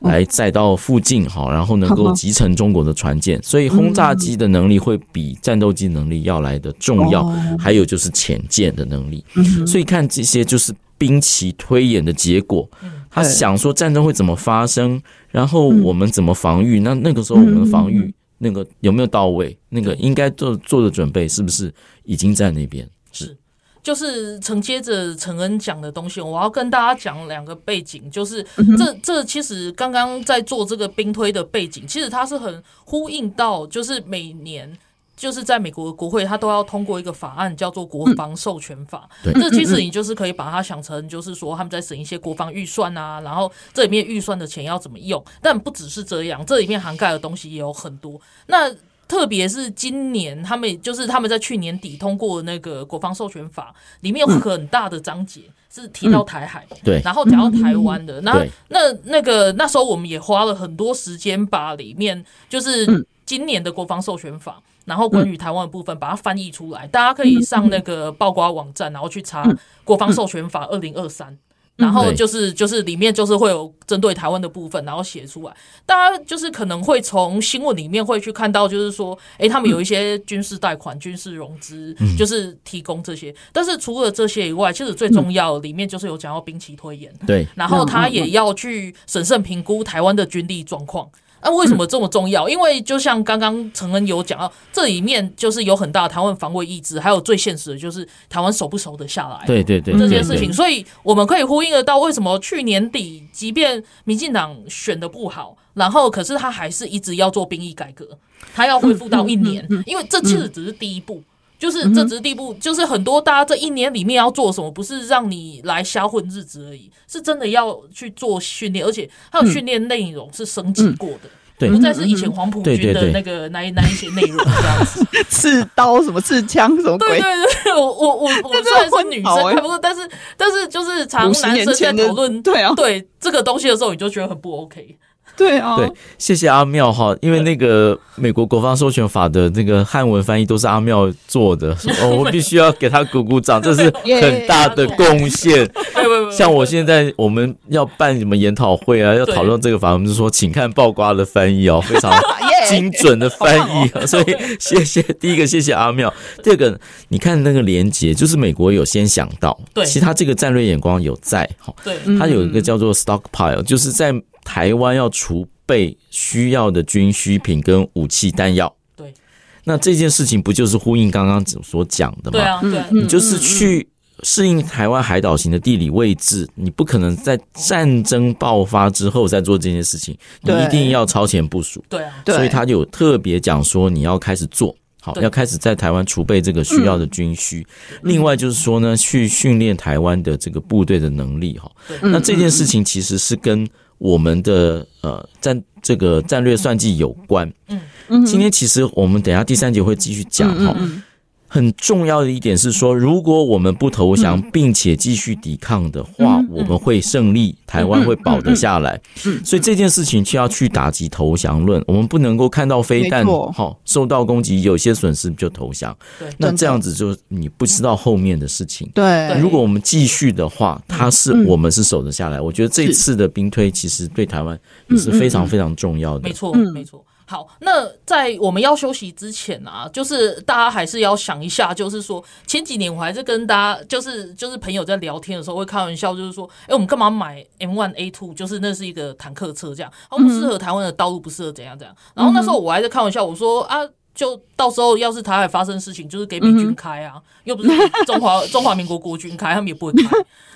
[SPEAKER 4] 来载到附近，好，然后能够集成中国的船舰。所以，轰炸机的能力会比战斗机能力要来的重要。还有就是潜舰的能力。所以，看这些就是兵棋推演的结果。他想说战争会怎么发生，然后我们怎么防御？那那个时候我们的防御那个有没有到位？那个应该做做的准备是不是已经在那边？是。
[SPEAKER 2] 就是承接着陈恩讲的东西，我要跟大家讲两个背景，就是这这其实刚刚在做这个兵推的背景，其实它是很呼应到，就是每年就是在美国的国会，它都要通过一个法案，叫做国防授权法。对，这其实你就是可以把它想成，就是说他们在审一些国防预算啊，然后这里面预算的钱要怎么用，但不只是这样，这里面涵盖的东西也有很多。那特别是今年，他们就是他们在去年底通过那个国防授权法，里面有很大的章节是提到台海，对，然后讲到台湾的。那那那个那时候我们也花了很多时间把里面就是今年的国防授权法，然后关于台湾的部分把它翻译出来，大家可以上那个曝光网站，然后去查国防授权法二零二三。然后就是就是里面就是会有针对台湾的部分，然后写出来。大家就是可能会从新闻里面会去看到，就是说，哎，他们有一些军事贷款、军事融资，就是提供这些。但是除了这些以外，其实最重要里面就是有讲到兵棋推演，对，然后他也要去审慎评估台湾的军力状况。那、啊、为什么这么重要？因为就像刚刚承恩有讲到，这里面就是有很大的台湾防卫意志，还有最现实的就是台湾守不守得下来。对对对，这件事情，所以我们可以呼应得到，为什么去年底，即便民进党选的不好，然后可是他还是一直要做兵役改革，他要恢复到一年，因为这其实只是第一步。就是这只是第一步，就是很多大家这一年里面要做什么，不是让你来瞎混日子而已，是真的要去做训练，而且还有训练内容是升级过的，对，不再是以前黄埔军的那个那那一些内容这样子，刺刀什么刺枪什么鬼？对对对，我我我我 虽然是女生，不过但是但是就是常男生在讨论对啊。对这个东西的时候，你就觉得很不 OK。对啊，对，谢谢阿妙哈，因为那个美国国防授权法的那个汉文翻译都是阿妙做的，哦，我必须要给他鼓鼓掌，这是 很大的贡献。像我现在我们要办什么研讨会啊，要讨论这个法，我们就说请看爆瓜的翻译哦，非常精准的翻译，所以谢谢。第一个谢谢阿妙，第二个你看那个连结，就是美国有先想到，对，其实他这个战略眼光有在哈，对，他有一个叫做 stockpile，就是在。台湾要储备需要的军需品跟武器弹药，对，那这件事情不就是呼应刚刚所讲的吗？对啊，对，你就是去适应台湾海岛型的地理位置，你不可能在战争爆发之后再做这件事情，你一定要超前部署。对啊，所以他就有特别讲说你要开始做好，要开始在台湾储备这个需要的军需。另外就是说呢，去训练台湾的这个部队的能力哈。那这件事情其实是跟我们的呃战这个战略算计有关。嗯，今天其实我们等一下第三节会继续讲哈。
[SPEAKER 4] 很重要的一点是说，如果我们不投降，并且继续抵抗的话，我们会胜利，台湾会保得下来。所以这件事情就要去打击投降论。我们不能够看到飞弹好受到攻击，有些损失就投降。那这样子就你不知道后面的事情。
[SPEAKER 3] 对，
[SPEAKER 4] 如果我们继续的话，它是我们是守得下来。我觉得这次的兵推其实对台湾也是非常非常重要的。
[SPEAKER 2] 没错，没错。好，那在我们要休息之前啊，就是大家还是要想一下，就是说前几年我还是跟大家，就是就是朋友在聊天的时候会开玩笑，就是说，哎、欸，我们干嘛买 M One A Two？就是那是一个坦克车，这样，它不适合台湾的道路，不适合怎样怎样。然后那时候我还在开玩笑，我说啊。就到时候要是台海发生事情，就是给美军开啊，又不是中华中华民国国军开，他们也不会开。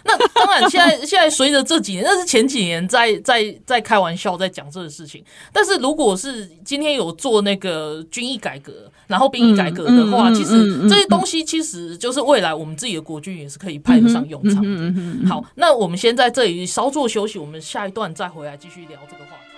[SPEAKER 2] 那当然，现在 现在随着这几年，那是前几年在在在开玩笑，在讲这个事情。但是如果是今天有做那个军役改革，然后兵役改革的话，其实这些东西其实就是未来我们自己的国军也是可以派得上用场的。好，那我们先在这里稍作休息，我们下一段再回来继续聊这个话题。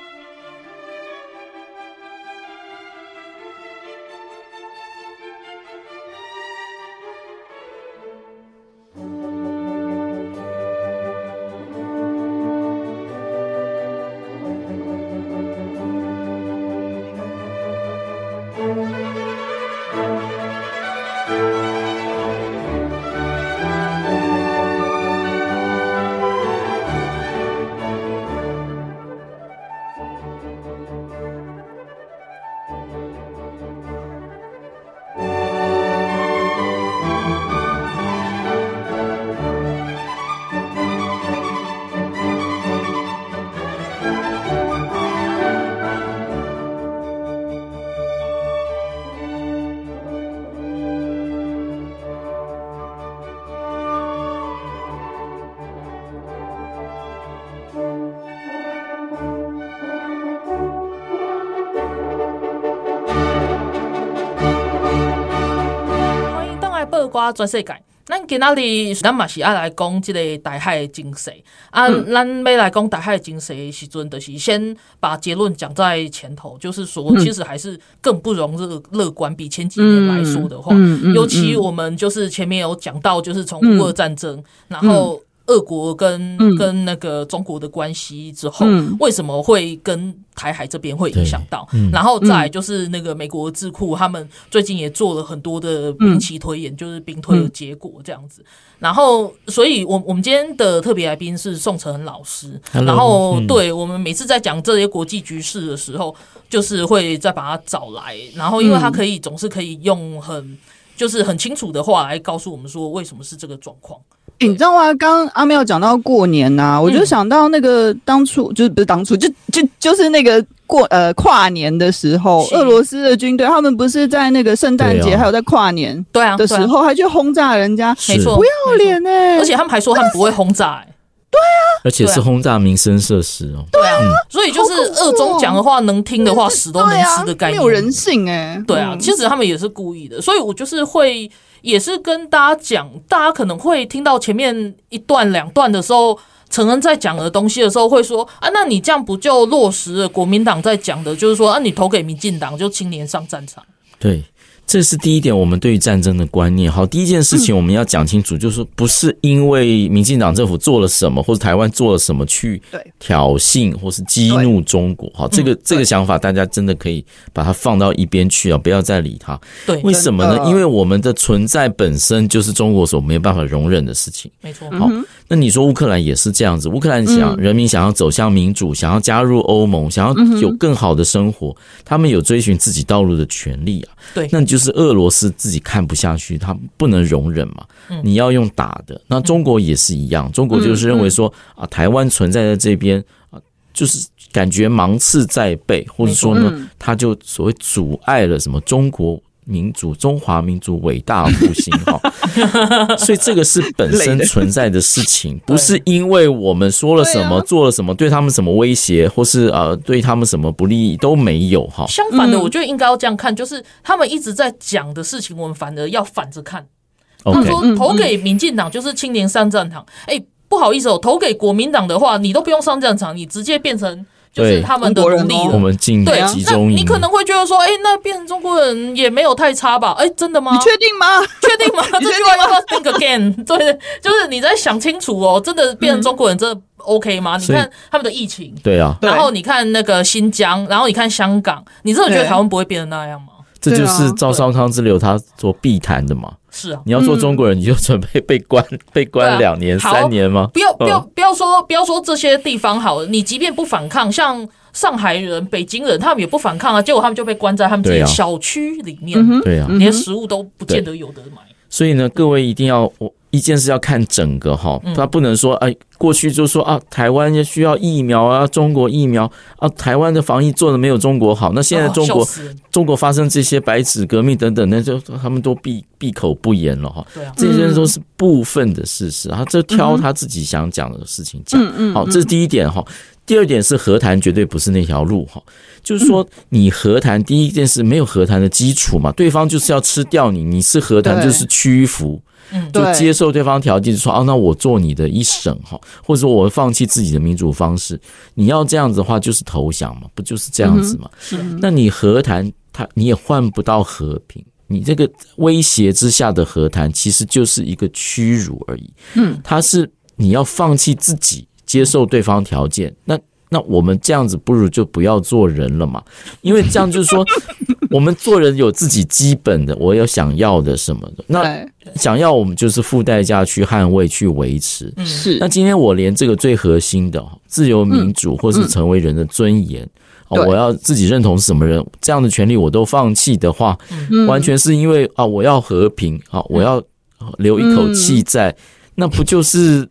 [SPEAKER 2] 全世界，咱今仔日咱嘛是爱来讲即个大海的情势啊。咱要来讲大海的情势的时阵，就是先把结论讲在前头，就是说，其实还是更不容乐乐观。比前几年来说的话，尤其我们就是前面有讲到，就是从乌俄战争，然后。俄国跟跟那个中国的关系之后，为什么会跟台海这边会影响到？然后再就是那个美国智库，他们最近也做了很多的兵棋推演，就是兵推的结果这样子。然后，所以我我们今天的特别来宾是宋承恩老师。然后，对我们每次在讲这些国际局势的时候，就是会再把他找来。然后，因为他可以总是可以用很就是很清楚的话来告诉我们说为什么是这个状况。
[SPEAKER 3] 欸、你知道吗？刚刚阿妙讲到过年呐、啊，我就想到那个当初、嗯、就是不是当初，就就就是那个过呃跨年的时候，俄罗斯的军队他们不是在那个圣诞节还有在跨年对啊的时候还去轰炸人家，
[SPEAKER 2] 没错，
[SPEAKER 3] 不要脸哎、欸！
[SPEAKER 2] 而且他们还说他们不会轰炸、欸，
[SPEAKER 3] 对啊，
[SPEAKER 4] 而且是轰炸民生设施哦，
[SPEAKER 2] 对啊，所以就是俄中讲的话能听的话死都能吃的概念，
[SPEAKER 3] 没有人性哎、欸，
[SPEAKER 2] 对啊，其实他们也是故意的，所以我就是会。也是跟大家讲，大家可能会听到前面一段两段的时候，陈恩在讲的东西的时候，会说啊，那你这样不就落实了国民党在讲的，就是说啊，你投给民进党就青年上战场。
[SPEAKER 4] 对。这是第一点，我们对于战争的观念。好，第一件事情我们要讲清楚，就是说不是因为民进党政府做了什么，或者台湾做了什么去挑衅或是激怒中国。好，这个这个想法大家真的可以把它放到一边去啊，不要再理它。
[SPEAKER 2] 对，
[SPEAKER 4] 为什么呢？因为我们的存在本身就是中国所没有办法容忍的事情。
[SPEAKER 2] 没错。
[SPEAKER 4] 好，那你说乌克兰也是这样子，乌克兰想人民想要走向民主，想要加入欧盟，想要有更好的生活，他们有追寻自己道路的权利啊。
[SPEAKER 2] 对，
[SPEAKER 4] 那你就是俄罗斯自己看不下去，他不能容忍嘛。你要用打的，那中国也是一样，中国就是认为说啊，台湾存在在这边啊，就是感觉芒刺在背，或者说呢，他就所谓阻碍了什么中国。民主，中华民族伟大复兴哈，所以这个是本身存在的事情，不是因为我们说了什么、做了什么，对他们什么威胁，或是呃对他们什么不利都没有哈。
[SPEAKER 2] 相反的，我觉得应该要这样看，就是他们一直在讲的事情，我们反而要反着看。他们说投给民进党就是青年上战场，哎，不好意思哦，投给国民党的话，你都不用上战场，你直接变成。就是他们的努力。
[SPEAKER 4] 我们进对集中营，
[SPEAKER 2] 你可能会觉得说，哎，那变成中国人也没有太差吧？哎，真的吗？
[SPEAKER 3] 你确定吗？
[SPEAKER 2] 确定吗？这句话要不要 think again？对，就是你在想清楚哦，真的变成中国人，真的 OK 吗？你看他们的疫情，
[SPEAKER 4] 对啊，
[SPEAKER 2] 然后你看那个新疆，然后你看香港，你真的觉得台湾不会变成那样吗？
[SPEAKER 4] 这就是赵少康之流他所必谈的嘛。
[SPEAKER 2] 是啊，
[SPEAKER 4] 你要做中国人，你就准备被关 被关两年三年吗？
[SPEAKER 2] 不要不要不要说不要说这些地方好了，你即便不反抗，像上海人、北京人，他们也不反抗啊，结果他们就被关在他们自己小区里面，
[SPEAKER 4] 对啊，
[SPEAKER 2] 连食物都不见得有得买。
[SPEAKER 4] 所以呢，各位一定要我。一件事要看整个哈，他不能说哎，过去就说啊，台湾也需要疫苗啊，中国疫苗啊，台湾的防疫做的没有中国好。那现在中国中国发生这些白纸革命等等，那就他们都闭闭口不言了哈。这些都是部分的事实，他就挑他自己想讲的事情讲。好，这是第一点哈。第二点是和谈绝对不是那条路哈，就是说你和谈第一件事没有和谈的基础嘛，对方就是要吃掉你，你是和谈就是屈服。嗯，就接受对方条件，就说啊，那我做你的一省哈，或者说我放弃自己的民主方式，你要这样子的话，就是投降嘛，不就是这样子嘛？是，那你和谈，他你也换不到和平，你这个威胁之下的和谈，其实就是一个屈辱而已。嗯，他是你要放弃自己，接受对方条件，那。那我们这样子不如就不要做人了嘛，因为这样就是说，我们做人有自己基本的，我有想要的什么的，那想要我们就是付代价去捍卫、去维持。是。那今天我连这个最核心的自由民主，或是成为人的尊严，我要自己认同是什么人，这样的权利我都放弃的话，完全是因为啊，我要和平啊，我要留一口气在，那不就是？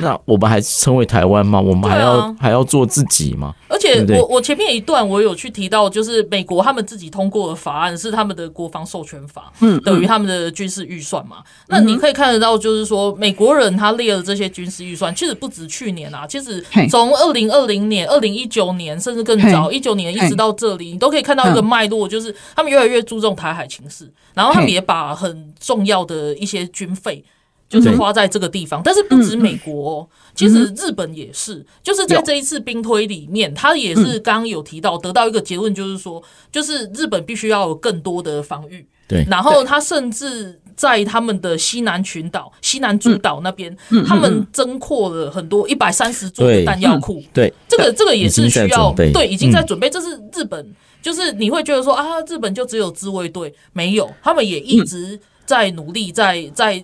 [SPEAKER 4] 那我们还称为台湾吗？我们还要、啊、还要做自己吗？
[SPEAKER 2] 而且我我前面一段我有去提到，就是美国他们自己通过的法案是他们的国防授权法，嗯，等于他们的军事预算嘛。那你可以看得到，就是说美国人他列了这些军事预算，其实不止去年啊，其实从二零二零年、二零一九年，甚至更早一九年一直到这里，你都可以看到一个脉络，就是他们越来越注重台海情势，然后他们也把很重要的一些军费。就是花在这个地方，但是不止美国哦，其实日本也是，就是在这一次兵推里面，他也是刚刚有提到，得到一个结论，就是说，就是日本必须要有更多的防御。
[SPEAKER 4] 对，
[SPEAKER 2] 然后他甚至在他们的西南群岛、西南诸岛那边，他们增扩了很多一百三十座的弹药库。
[SPEAKER 4] 对，
[SPEAKER 2] 这个这个也是需要，对，已经在准备。这是日本，就是你会觉得说啊，日本就只有自卫队，没有，他们也一直在努力，在在。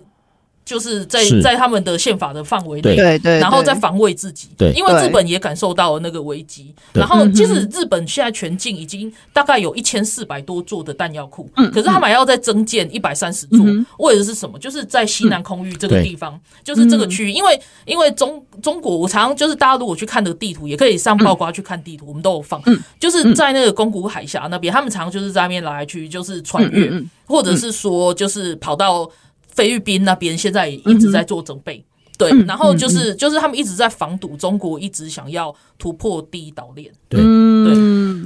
[SPEAKER 2] 就是在在他们的宪法的范围内，对。对，然后再防卫自己，对，因为日本也感受到了那个危机。然后，其实日本现在全境已经大概有一千四百多座的弹药库，嗯，可是他们还要再增建一百三十座，为的是什么？就是在西南空域这个地方，就是这个区域，因为因为中中国，我常常就是大家如果去看那个地图，也可以上报瓜去看地图，我们都有放，就是在那个宫古海峡那边，他们常常就是在那边来来去去，就是穿越，或者是说就是跑到。菲律宾那边现在也一直在做准备，对，然后就是就是他们一直在防堵中国，一直想要突破第一岛链，
[SPEAKER 4] 对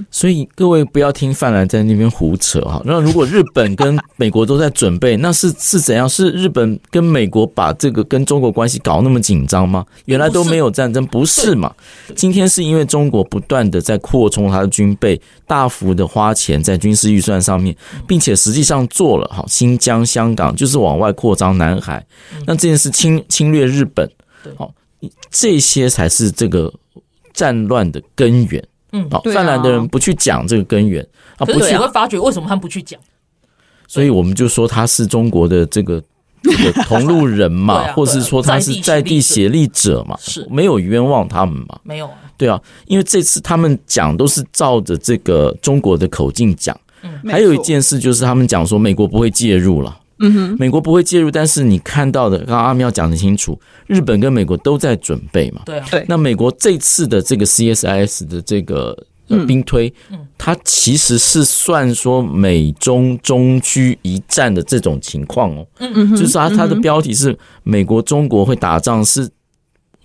[SPEAKER 4] 对。所以各位不要听范兰在那边胡扯哈。那如果日本跟美国都在准备，那是是怎样？是日本跟美国把这个跟中国关系搞那么紧张吗？原来都没有战争，不是嘛？今天是因为中国不断的在扩充它的军备，大幅的花钱在军事预算上面，并且实际上做了哈，新疆、香港就是往外扩张南海，那这件事侵侵略日本，好，这些才是这个战乱的根源。嗯，好，泛蓝的人不去讲这个根源啊，不去，
[SPEAKER 2] 会发觉为什么他们不去讲？
[SPEAKER 4] 所以我们就说他是中国的这个这个同路人嘛，或是说他是在地协力者嘛，是没有冤枉他们嘛？
[SPEAKER 2] 没有啊，
[SPEAKER 4] 对啊，因为这次他们讲都是照着这个中国的口径讲。嗯，还有一件事就是他们讲说美国不会介入了。嗯哼，美国不会介入，但是你看到的，刚刚阿喵讲的清楚，日本跟美国都在准备嘛。
[SPEAKER 2] 对啊，对。
[SPEAKER 4] 那美国这次的这个 CSIS 的这个兵推，嗯，它其实是算说美中中居一战的这种情况哦。嗯嗯，就是它它的标题是美国中国会打仗，是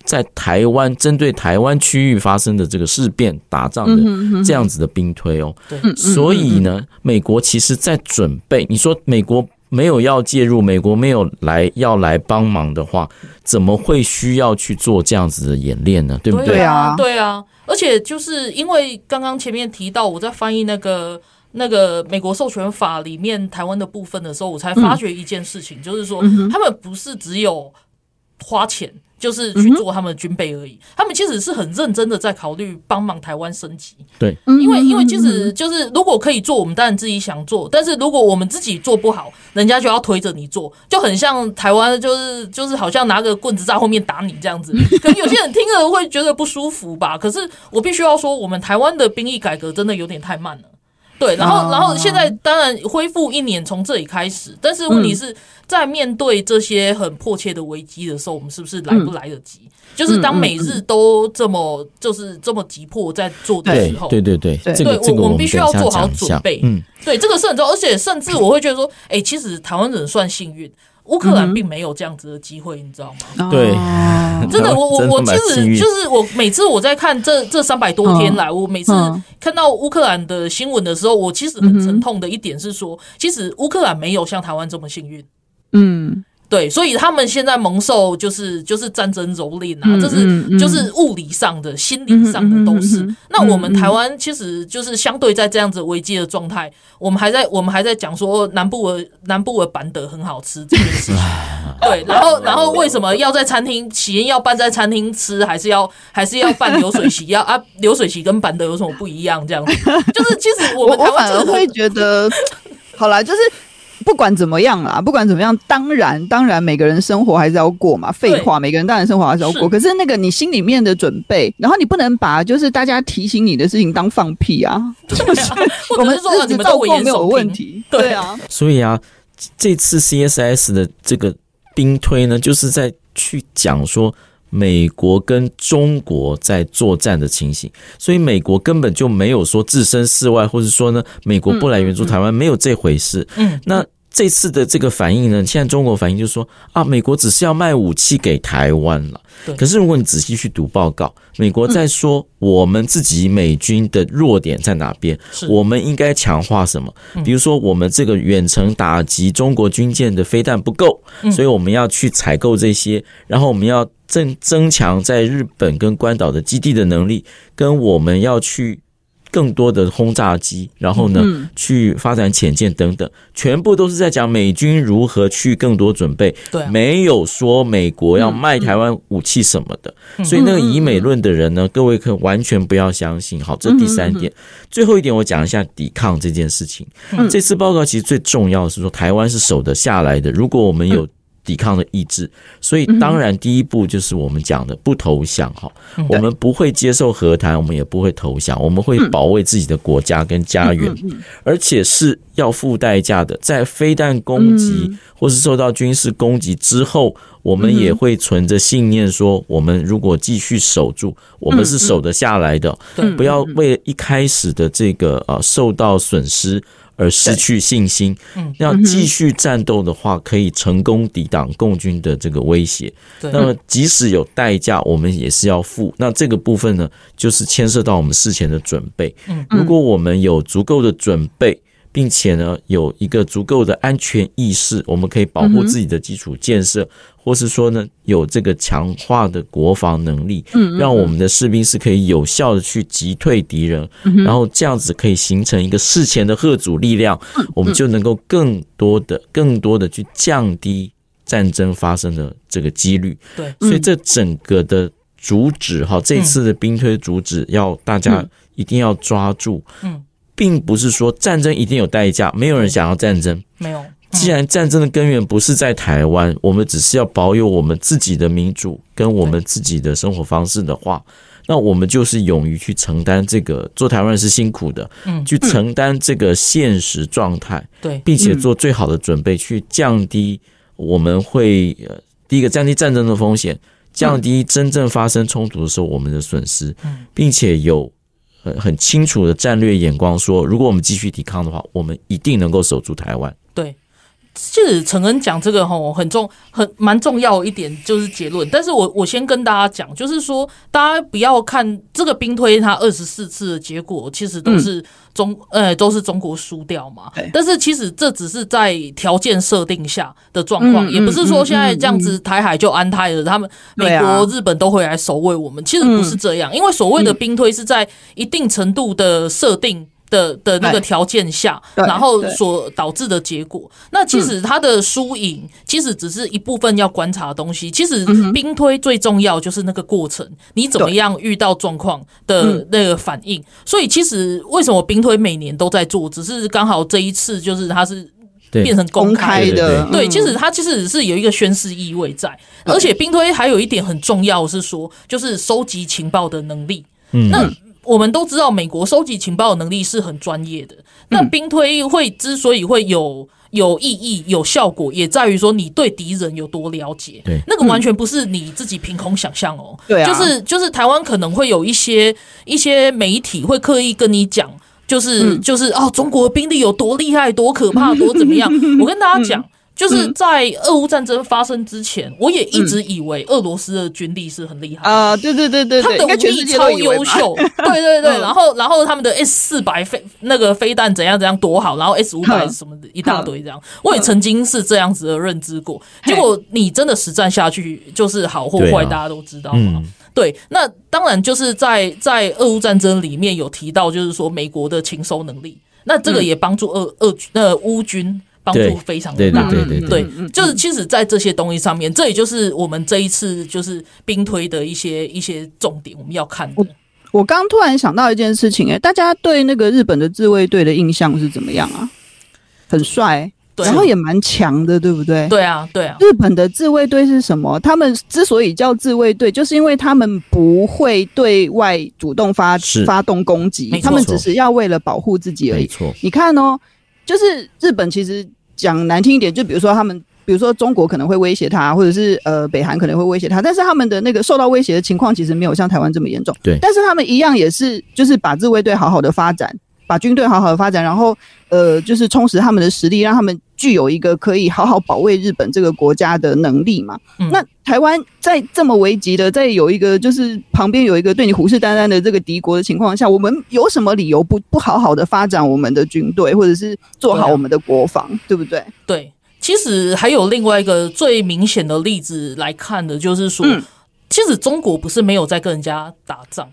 [SPEAKER 4] 在台湾针对台湾区域发生的这个事变打仗的这样子的兵推哦。对，所以呢，美国其实在准备。你说美国。没有要介入，美国没有来要来帮忙的话，怎么会需要去做这样子的演练呢？对不对？
[SPEAKER 2] 对啊，对啊。而且就是因为刚刚前面提到我在翻译那个那个美国授权法里面台湾的部分的时候，我才发觉一件事情，嗯、就是说他们不是只有花钱。就是去做他们的军备而已，嗯、他们其实是很认真的在考虑帮忙台湾升级。
[SPEAKER 4] 对，
[SPEAKER 2] 因为因为其实就是如果可以做，我们当然自己想做，但是如果我们自己做不好，人家就要推着你做，就很像台湾就是就是好像拿个棍子在后面打你这样子。可能有些人听了会觉得不舒服吧？可是我必须要说，我们台湾的兵役改革真的有点太慢了。对，然后然后现在当然恢复一年从这里开始，但是问题是在面对这些很迫切的危机的时候，我们是不是来不来得及？就是当每日都这么就是这么急迫在做的时候，
[SPEAKER 4] 对对对
[SPEAKER 2] 对，我我们必须要做好准备。嗯，对，这个是很重要，而且甚至我会觉得说，哎，其实台湾人算幸运。乌克兰并没有这样子的机会，你知道吗？
[SPEAKER 4] 对，
[SPEAKER 2] 真的，我我我其实就是我每次我在看这这三百多天来，我每次看到乌克兰的新闻的时候，我其实很沉痛的一点是说，其实乌克兰没有像台湾这么幸运。嗯。对，所以他们现在蒙受就是就是战争蹂躏啊，这是就是物理上的、心理上的都是。那我们台湾其实就是相对在这样子危机的状态，我们还在我们还在讲说南部的南部的板德很好吃这件事情。对，然后然后为什么要在餐厅喜宴要办在餐厅吃，还是要还是要办流水席？要啊，流水席跟板德有什么不一样？这样子，就是其实我们台湾
[SPEAKER 3] 反而会觉得，好啦，就是。不管怎么样啦，不管怎么样，当然，当然，每个人生活还是要过嘛。废话，每个人当然生活还是要过。是，可是那个你心里面的准备，然后你不能把就是大家提醒你的事情当放屁啊。就是我们说你们照过没有问题，对啊。
[SPEAKER 4] 所以啊，这次 CSIS 的这个兵推呢，就是在去讲说美国跟中国在作战的情形。所以美国根本就没有说置身事外，或者说呢，美国不来援助台湾，没有这回事。嗯，那。这次的这个反应呢，现在中国反应就是说啊，美国只是要卖武器给台湾了。对。可是如果你仔细去读报告，美国在说我们自己美军的弱点在哪边，我们应该强化什么？比如说我们这个远程打击中国军舰的飞弹不够，所以我们要去采购这些，然后我们要增增强在日本跟关岛的基地的能力，跟我们要去。更多的轰炸机，然后呢，嗯、去发展潜舰等等，全部都是在讲美军如何去更多准备，对、啊，没有说美国要卖台湾武器什么的。嗯、所以那个以美论的人呢，各位可完全不要相信。好，这第三点，最后一点我讲一下抵抗这件事情。嗯、这次报告其实最重要的是说，台湾是守得下来的。如果我们有抵抗的意志，所以当然第一步就是我们讲的不投降哈，我们不会接受和谈，我们也不会投降，我们会保卫自己的国家跟家园，而且是要付代价的。在飞弹攻击或是受到军事攻击之后，我们也会存着信念说，我们如果继续守住，我们是守得下来的。不要为一开始的这个呃受到损失。而失去信心，要继续战斗的话，可以成功抵挡共军的这个威胁。那么，即使有代价，我们也是要付。那这个部分呢，就是牵涉到我们事前的准备。如果我们有足够的准备，并且呢，有一个足够的安全意识，我们可以保护自己的基础建设。或是说呢，有这个强化的国防能力，让我们的士兵是可以有效的去击退敌人，然后这样子可以形成一个事前的贺阻力量，我们就能够更多的、更多的去降低战争发生的这个几率。对，所以这整个的主旨哈，这次的兵推主旨要大家一定要抓住，嗯，并不是说战争一定有代价，没有人想要战争，没有。既然战争的根源不是在台湾，我们只是要保有我们自己的民主跟我们自己的生活方式的话，那我们就是勇于去承担这个。做台湾人是辛苦的，嗯，去承担这个现实状态，对，并且做最好的准备去降低我们会呃第一个降低战争的风险，降低真正发生冲突的时候我们的损失，并且有很很清楚的战略眼光，说如果我们继续抵抗的话，我们一定能够守住台湾。对。
[SPEAKER 2] 其实承恩讲这个吼很重很蛮重要一点就是结论，但是我我先跟大家讲，就是说大家不要看这个兵推它二十四次的结果，其实都是中、嗯、呃都是中国输掉嘛。但是其实这只是在条件设定下的状况，嗯、也不是说现在这样子台海就安泰了，他们美国、日本都会来守卫我们。其实不是这样，因为所谓的兵推是在一定程度的设定。的的那个条件下，然后所导致的结果，那其实它的输赢其实只是一部分要观察的东西。其实兵推最重要就是那个过程，你怎么样遇到状况的那个反应。所以其实为什么兵推每年都在做，只是刚好这一次就是它是变成公开的。对，其实它其实是有一个宣示意味在，而且兵推还有一点很重要是说，就是收集情报的能力。嗯，那。我们都知道，美国收集情报的能力是很专业的。那兵推会之所以会有有意义、有效果，也在于说你对敌人有多了解。对，那个完全不是你自己凭空想象哦。对啊，就是就是台湾可能会有一些一些媒体会刻意跟你讲，就是就是哦，中国兵力有多厉害、多可怕、多怎么样。我跟大家讲。就是在俄乌战争发生之前，我也一直以为俄罗斯的军力是很厉害
[SPEAKER 3] 啊！对对对对，
[SPEAKER 2] 他们的武力超优秀，对对对。然后然后他们的 S 四百飞那个飞弹怎样怎样多好，然后 S 五百什么的一大堆这样，我也曾经是这样子的认知过。结果你真的实战下去，就是好或坏，大家都知道嘛。对，那当然就是在在俄乌战争里面有提到，就是说美国的情收能力，那这个也帮助俄俄那乌军。帮助非常的大，对对对，对，就是其实，在这些东西上面，这也就是我们这一次就是兵推的一些一些重点，我们要看的。
[SPEAKER 3] 我我刚突然想到一件事情，哎，大家对那个日本的自卫队的印象是怎么样啊？很帅，然后也蛮强的，对不对？
[SPEAKER 2] 对啊，对啊。
[SPEAKER 3] 日本的自卫队是什么？他们之所以叫自卫队，就是因为他们不会对外主动发发动攻击，他们只是要为了保护自己而已。没错，你看哦，就是日本其实。讲难听一点，就比如说他们，比如说中国可能会威胁他，或者是呃北韩可能会威胁他，但是他们的那个受到威胁的情况其实没有像台湾这么严重。对，但是他们一样也是，就是把自卫队好好的发展，把军队好好的发展，然后呃，就是充实他们的实力，让他们具有一个可以好好保卫日本这个国家的能力嘛。嗯、那台湾在这么危急的，在有一个就是旁边有一个对你虎视眈眈的这个敌国的情况下，我们有什么理由不不好好的发展我们的军队，或者是做好我们的国防，对，啊、对不对？
[SPEAKER 2] 对，其实还有另外一个最明显的例子来看的，就是说，嗯、其实中国不是没有在跟人家打仗。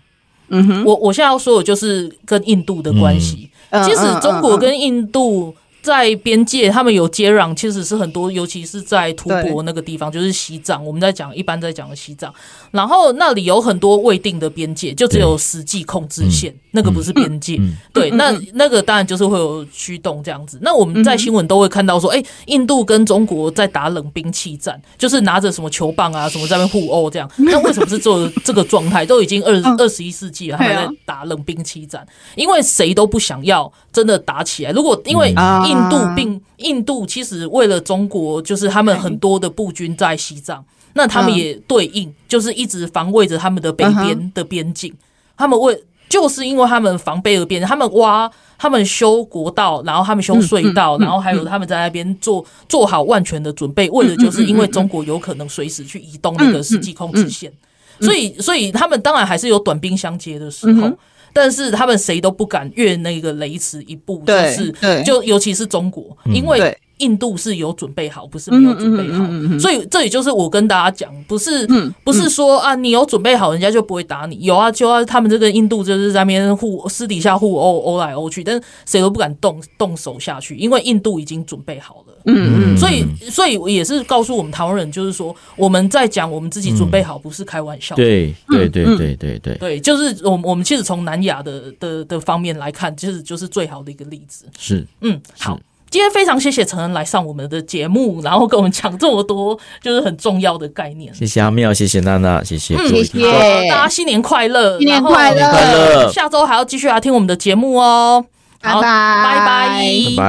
[SPEAKER 2] 嗯哼，我我现在要说的就是跟印度的关系。嗯、其实中国跟印度。在边界，他们有接壤，其实是很多，尤其是在吐蕃那个地方，就是西藏。我们在讲，一般在讲的西藏，然后那里有很多未定的边界，就只有实际控制线，那个不是边界。对，那那个当然就是会有驱动这样子。那我们在新闻都会看到说，哎，印度跟中国在打冷兵器战，就是拿着什么球棒啊，什么在那边互殴这样。那为什么是做这个状态？都已经二 二十一世纪了，还在打冷兵器战？因为谁都不想要真的打起来。如果因为印度并印度其实为了中国，就是他们很多的步军在西藏，那他们也对应，就是一直防卫着他们的北边的边境。他们为就是因为他们防备而边，他们挖，他们修国道，然后他们修隧道，然后还有他们在那边做做好万全的准备，为了就是因为中国有可能随时去移动那个实际控制线，所以所以他们当然还是有短兵相接的时候。但是他们谁都不敢越那个雷池一步，就是就尤其是中国，因为印度是有准备好，不是没有准备好，所以这也就是我跟大家讲，不是不是说啊，你有准备好，人家就不会打你，有啊，就啊，他们这个印度就是在那边互私底下互殴殴来殴去，但是谁都不敢动动手下去，因为印度已经准备好了。嗯嗯，所以所以也是告诉我们台湾人，就是说我们在讲我们自己准备好，不是开玩笑。
[SPEAKER 4] 对对对对对对。
[SPEAKER 2] 对，就是我我们其实从南亚的的的方面来看，其实就是最好的一个例子。
[SPEAKER 4] 是，
[SPEAKER 2] 嗯，好，今天非常谢谢陈恩来上我们的节目，然后跟我们讲这么多就是很重要的概念。
[SPEAKER 4] 谢谢阿妙，谢谢娜娜，谢谢，
[SPEAKER 2] 谢谢大家新年快乐，
[SPEAKER 3] 新年快乐，
[SPEAKER 2] 下周还要继续来听我们的节目哦。好，拜拜，
[SPEAKER 4] 拜拜。